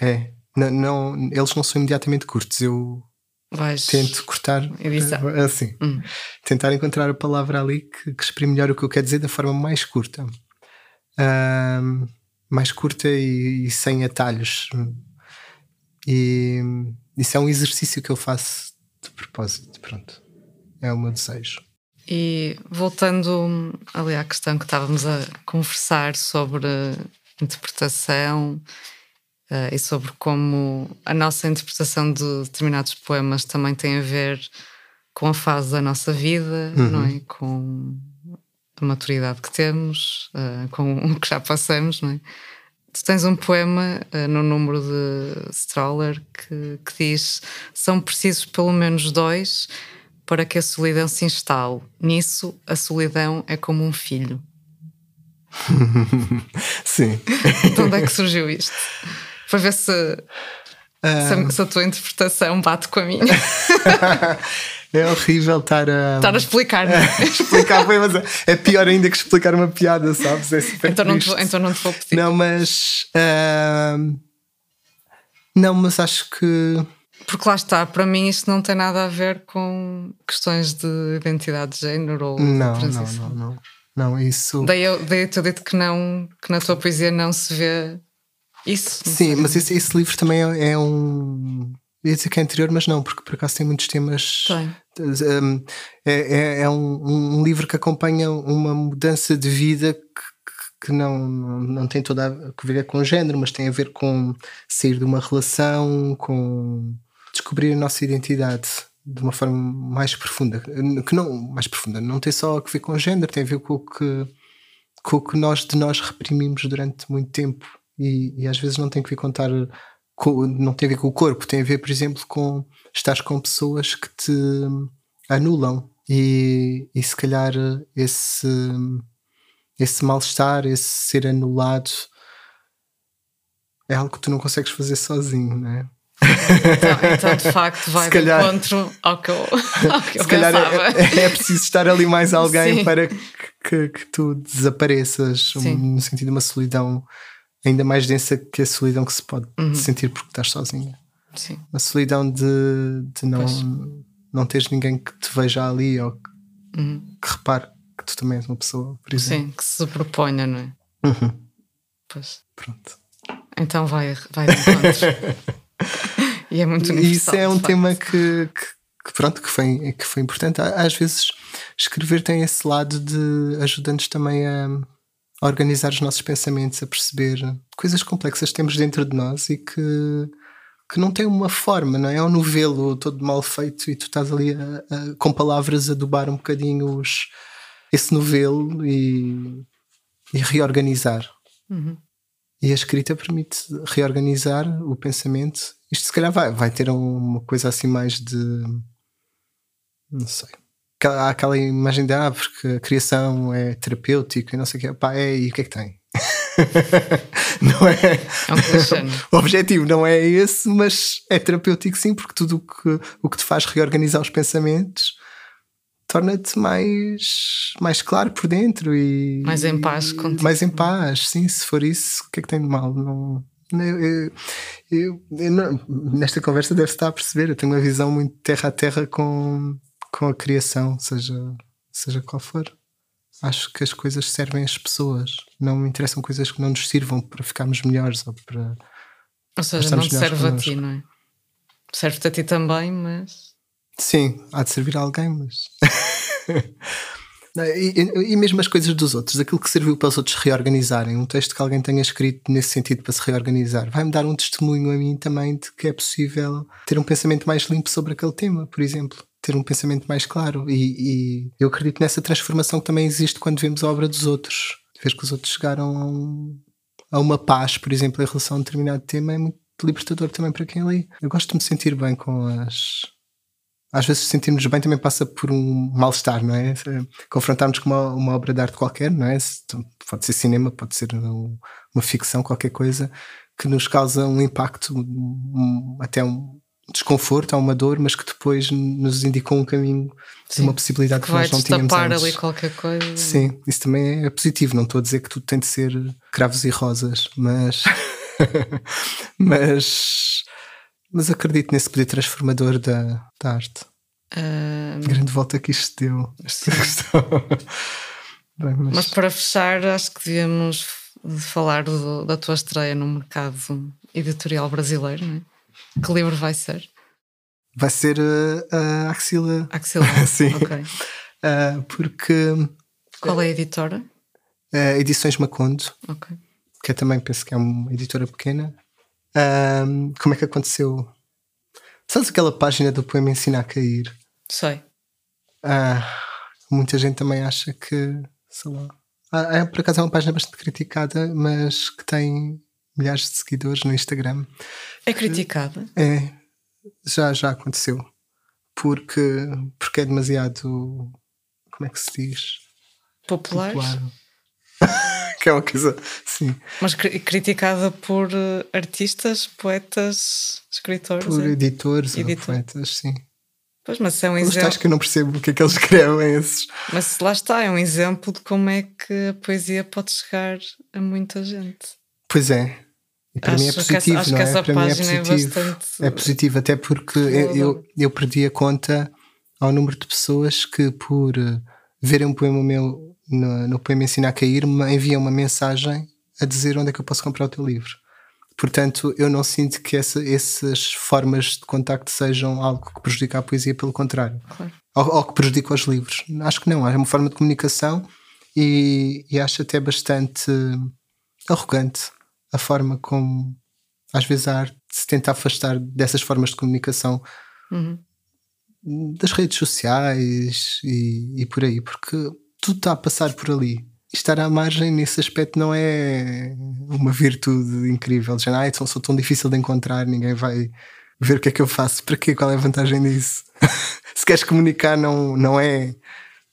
é. Não, não- eles não são imediatamente curtos. Eu vais. tento cortar Edição. eh, assim. Hum. Tentar encontrar a palavra ali que, que exprime melhor o que eu quero dizer da forma mais curta. Ahm, mais curta e, e sem atalhos. E isso é um exercício que eu faço de propósito. Pronto. É o meu desejo. E voltando ali à questão que estávamos a conversar sobre interpretação eh, e sobre como a nossa interpretação de determinados poemas também tem a ver com a fase da nossa vida, Uhum. não é? Com a maturidade que temos, eh, com o que já passamos, não é? Tu tens um poema eh, no número de Stroller que, que diz: são precisos pelo menos dois para que a solidão se instale. Nisso, a solidão é como um filho. Sim. De onde é que surgiu isto? Para ver se, se, a, se a tua interpretação bate com a minha. É horrível estar a. Estar a explicar. não é? explicar bem, mas é pior ainda que explicar uma piada, sabes? É super então, não te, então não te vou pedir. Não, mas. ah, não, mas acho que. Porque lá está, para mim isto não tem nada a ver com questões de identidade de género ou Não, não, transição. não, não. Não, isso. Daí eu, daí eu te dito que não, que na tua poesia não se vê isso. não Sim, mas esse, esse livro também é, é um. Ia dizer que é anterior, mas não, porque por acaso tem muitos temas. Tem. Um, é, é, é um, um livro que acompanha uma mudança de vida que, que- não, não, tem toda a ver com género, mas tem a ver com sair de uma relação, com descobrir a nossa identidade de uma forma mais profunda. Que não, mais profunda, não tem só a ver com género, tem a ver com o que, com o que nós de nós reprimimos durante muito tempo. E, e às vezes não tem que ver com estar com- não tem a ver com o corpo, tem a ver, por exemplo, com estar com pessoas que te anulam e, e se calhar esse, esse mal-estar, esse ser anulado é algo que tu não consegues fazer sozinho, não é? Então, então, de facto, vai Se de calhar- encontro ao que eu, ao que eu Se calhar pensava. é, é preciso estar ali mais alguém Sim. para que, que- que tu desapareças, um- no sentido de uma solidão ainda mais densa que a solidão que se pode Uhum. sentir porque estás sozinha. Sim. a solidão de, de não, Pois. não teres ninguém que te veja ali ou que, Uhum. que repare que tu também és uma pessoa, por exemplo. Sim, que se proponha, não é? Uhum. Pois. Pronto. Então vai, vai de e é muito isso é um tema que, que, que pronto, que foi, que foi importante. Às vezes escrever tem esse lado de ajuda-nos também a, a organizar os nossos pensamentos, a perceber coisas complexas que temos dentro de nós e que, que não tem uma forma, não é? É um novelo todo mal feito e tu estás ali a- a- com palavras a adubar um bocadinho os, esse novelo e, e reorganizar. Uhum. E a escrita permite reorganizar o pensamento. Isto se calhar vai, vai ter uma coisa assim mais de. Não sei. Aquela- Há aquela imagem de ah, porque a criação é terapêutica e não sei o que. Pá, é, e o que é que tem? não é? É? O objetivo não é esse, mas é terapêutico sim, porque tudo o que, o que te faz reorganizar os pensamentos torna-te mais, mais claro por dentro e Mais em paz contigo. mais em paz, sim, se for isso, o que é que tem de mal? Não, eu, eu- eu- eu não- nesta conversa deve estar a perceber, eu tenho uma visão muito terra a terra com, com a criação, seja, seja qual for. Acho que as coisas servem às pessoas, não me interessam coisas que não nos sirvam para ficarmos melhores ou para. Ou seja, não te serve a ti, não é? Serve-te a ti também, mas. Sim, há de servir a alguém, mas. E, e- e mesmo as coisas dos outros, aquilo que serviu para os outros reorganizarem, um texto que alguém tenha escrito nesse sentido para se reorganizar, vai-me dar um testemunho a mim também de que é possível ter um pensamento mais limpo sobre aquele tema, por exemplo. Ter um pensamento mais claro. E, e eu acredito nessa transformação que também existe quando vemos a obra dos outros. Vês que os outros chegaram a, um- a uma paz, por exemplo, em relação a um determinado tema, é muito libertador também para quem lê. Eu gosto de me sentir bem com as, às vezes sentirmos bem também passa por um mal-estar, não é? Confrontarmos com uma, uma obra de arte qualquer, não é? Se- Pode ser cinema, pode ser um- uma ficção, qualquer coisa que nos causa um impacto, um- até um desconforto, há uma dor, mas que depois nos indicou um caminho Sim, uma possibilidade Que que, nós não tínhamos antes. ali qualquer coisa. Sim, isso também é positivo. Não estou a dizer que tudo tem de ser cravos e rosas, mas. mas. Mas acredito nesse poder transformador da, da arte. Ah, Grande volta que isto deu. Esta questão. Bem, mas, mas para fechar, acho que devíamos falar do- da tua estreia no mercado editorial brasileiro, não é? Que livro vai ser? vai ser uh, a axila. Axila. Sim. Ok. uh, porque Qual é a editora? uh, Edições Macondo, Ok. que eu também penso que é uma editora pequena. como é que aconteceu? Sabes aquela página do poema Ensina a Cair? Sei. Ah, muita gente também acha que, sei lá. Ah, é, por acaso é uma página bastante criticada, mas que tem milhares de seguidores no Instagram. É criticada. É, já, já aconteceu. Porque, porque é demasiado. Como é que se diz? Populares. Popular. que é uma coisa. Sim. Mas cri- criticada por eh, artistas, poetas, escritores. Por é? editores Editor. ou poetas, sim. Pois, mas é um exemplo. tais que eu não percebo o que é que eles escrevem, esses. Mas lá está, é um exemplo de como é que a poesia pode chegar a muita gente. Pois é. E para mim é Acho que essa- positivo, acho não é? Para mim é é positivo. bastante- É positivo, até porque eu, eu, eu perdi a conta ao número de pessoas que, por eh, verem um poema meu no, no poema Ensina a Cair, me enviam uma mensagem a dizer onde é que eu posso comprar o teu livro. Portanto, eu não sinto que essa, essas formas de contacto sejam algo que prejudica a poesia, pelo contrário. Claro. Ou, ou que prejudica os livros. Acho que não, é uma forma de comunicação e, e acho até bastante arrogante a forma como às vezes a arte se tenta afastar dessas formas de comunicação Uhum. das redes sociais e, e por aí, porque tudo está a passar por ali. Estar à margem nesse aspecto não é uma virtude incrível. Já, ah, então sou tão difícil de encontrar, ninguém vai ver o que é que eu faço. Para quê? Qual é a vantagem disso? Se queres comunicar, não, não é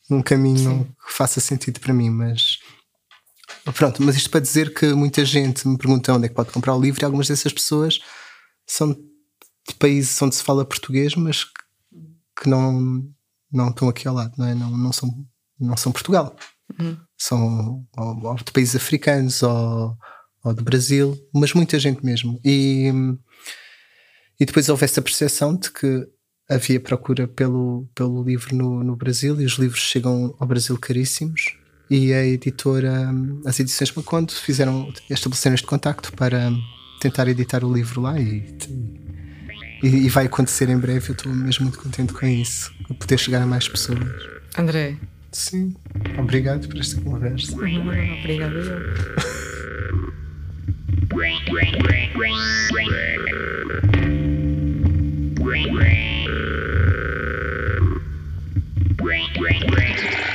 um caminho que faça sentido para mim, mas pronto. Mas isto para dizer que muita gente me pergunta onde é que pode comprar o livro e algumas dessas pessoas são de países onde se fala português, mas que não, não estão aqui ao lado, não, é? não, não, são, não são Portugal. São ou, ou de países africanos ou, ou do Brasil, mas muita gente mesmo. E, e depois houve essa percepção de que havia procura pelo, pelo livro no, no Brasil e os livros chegam ao Brasil caríssimos e a editora, hum, as edições Macondo, fizeram, estabeleceram este contacto para hum, tentar editar o livro lá e, e, e vai acontecer em breve. Eu estou mesmo muito contente com isso, com poder chegar a mais pessoas. André. Sim, obrigado por esta conversa. Uhum. Obrigado. Obrigado.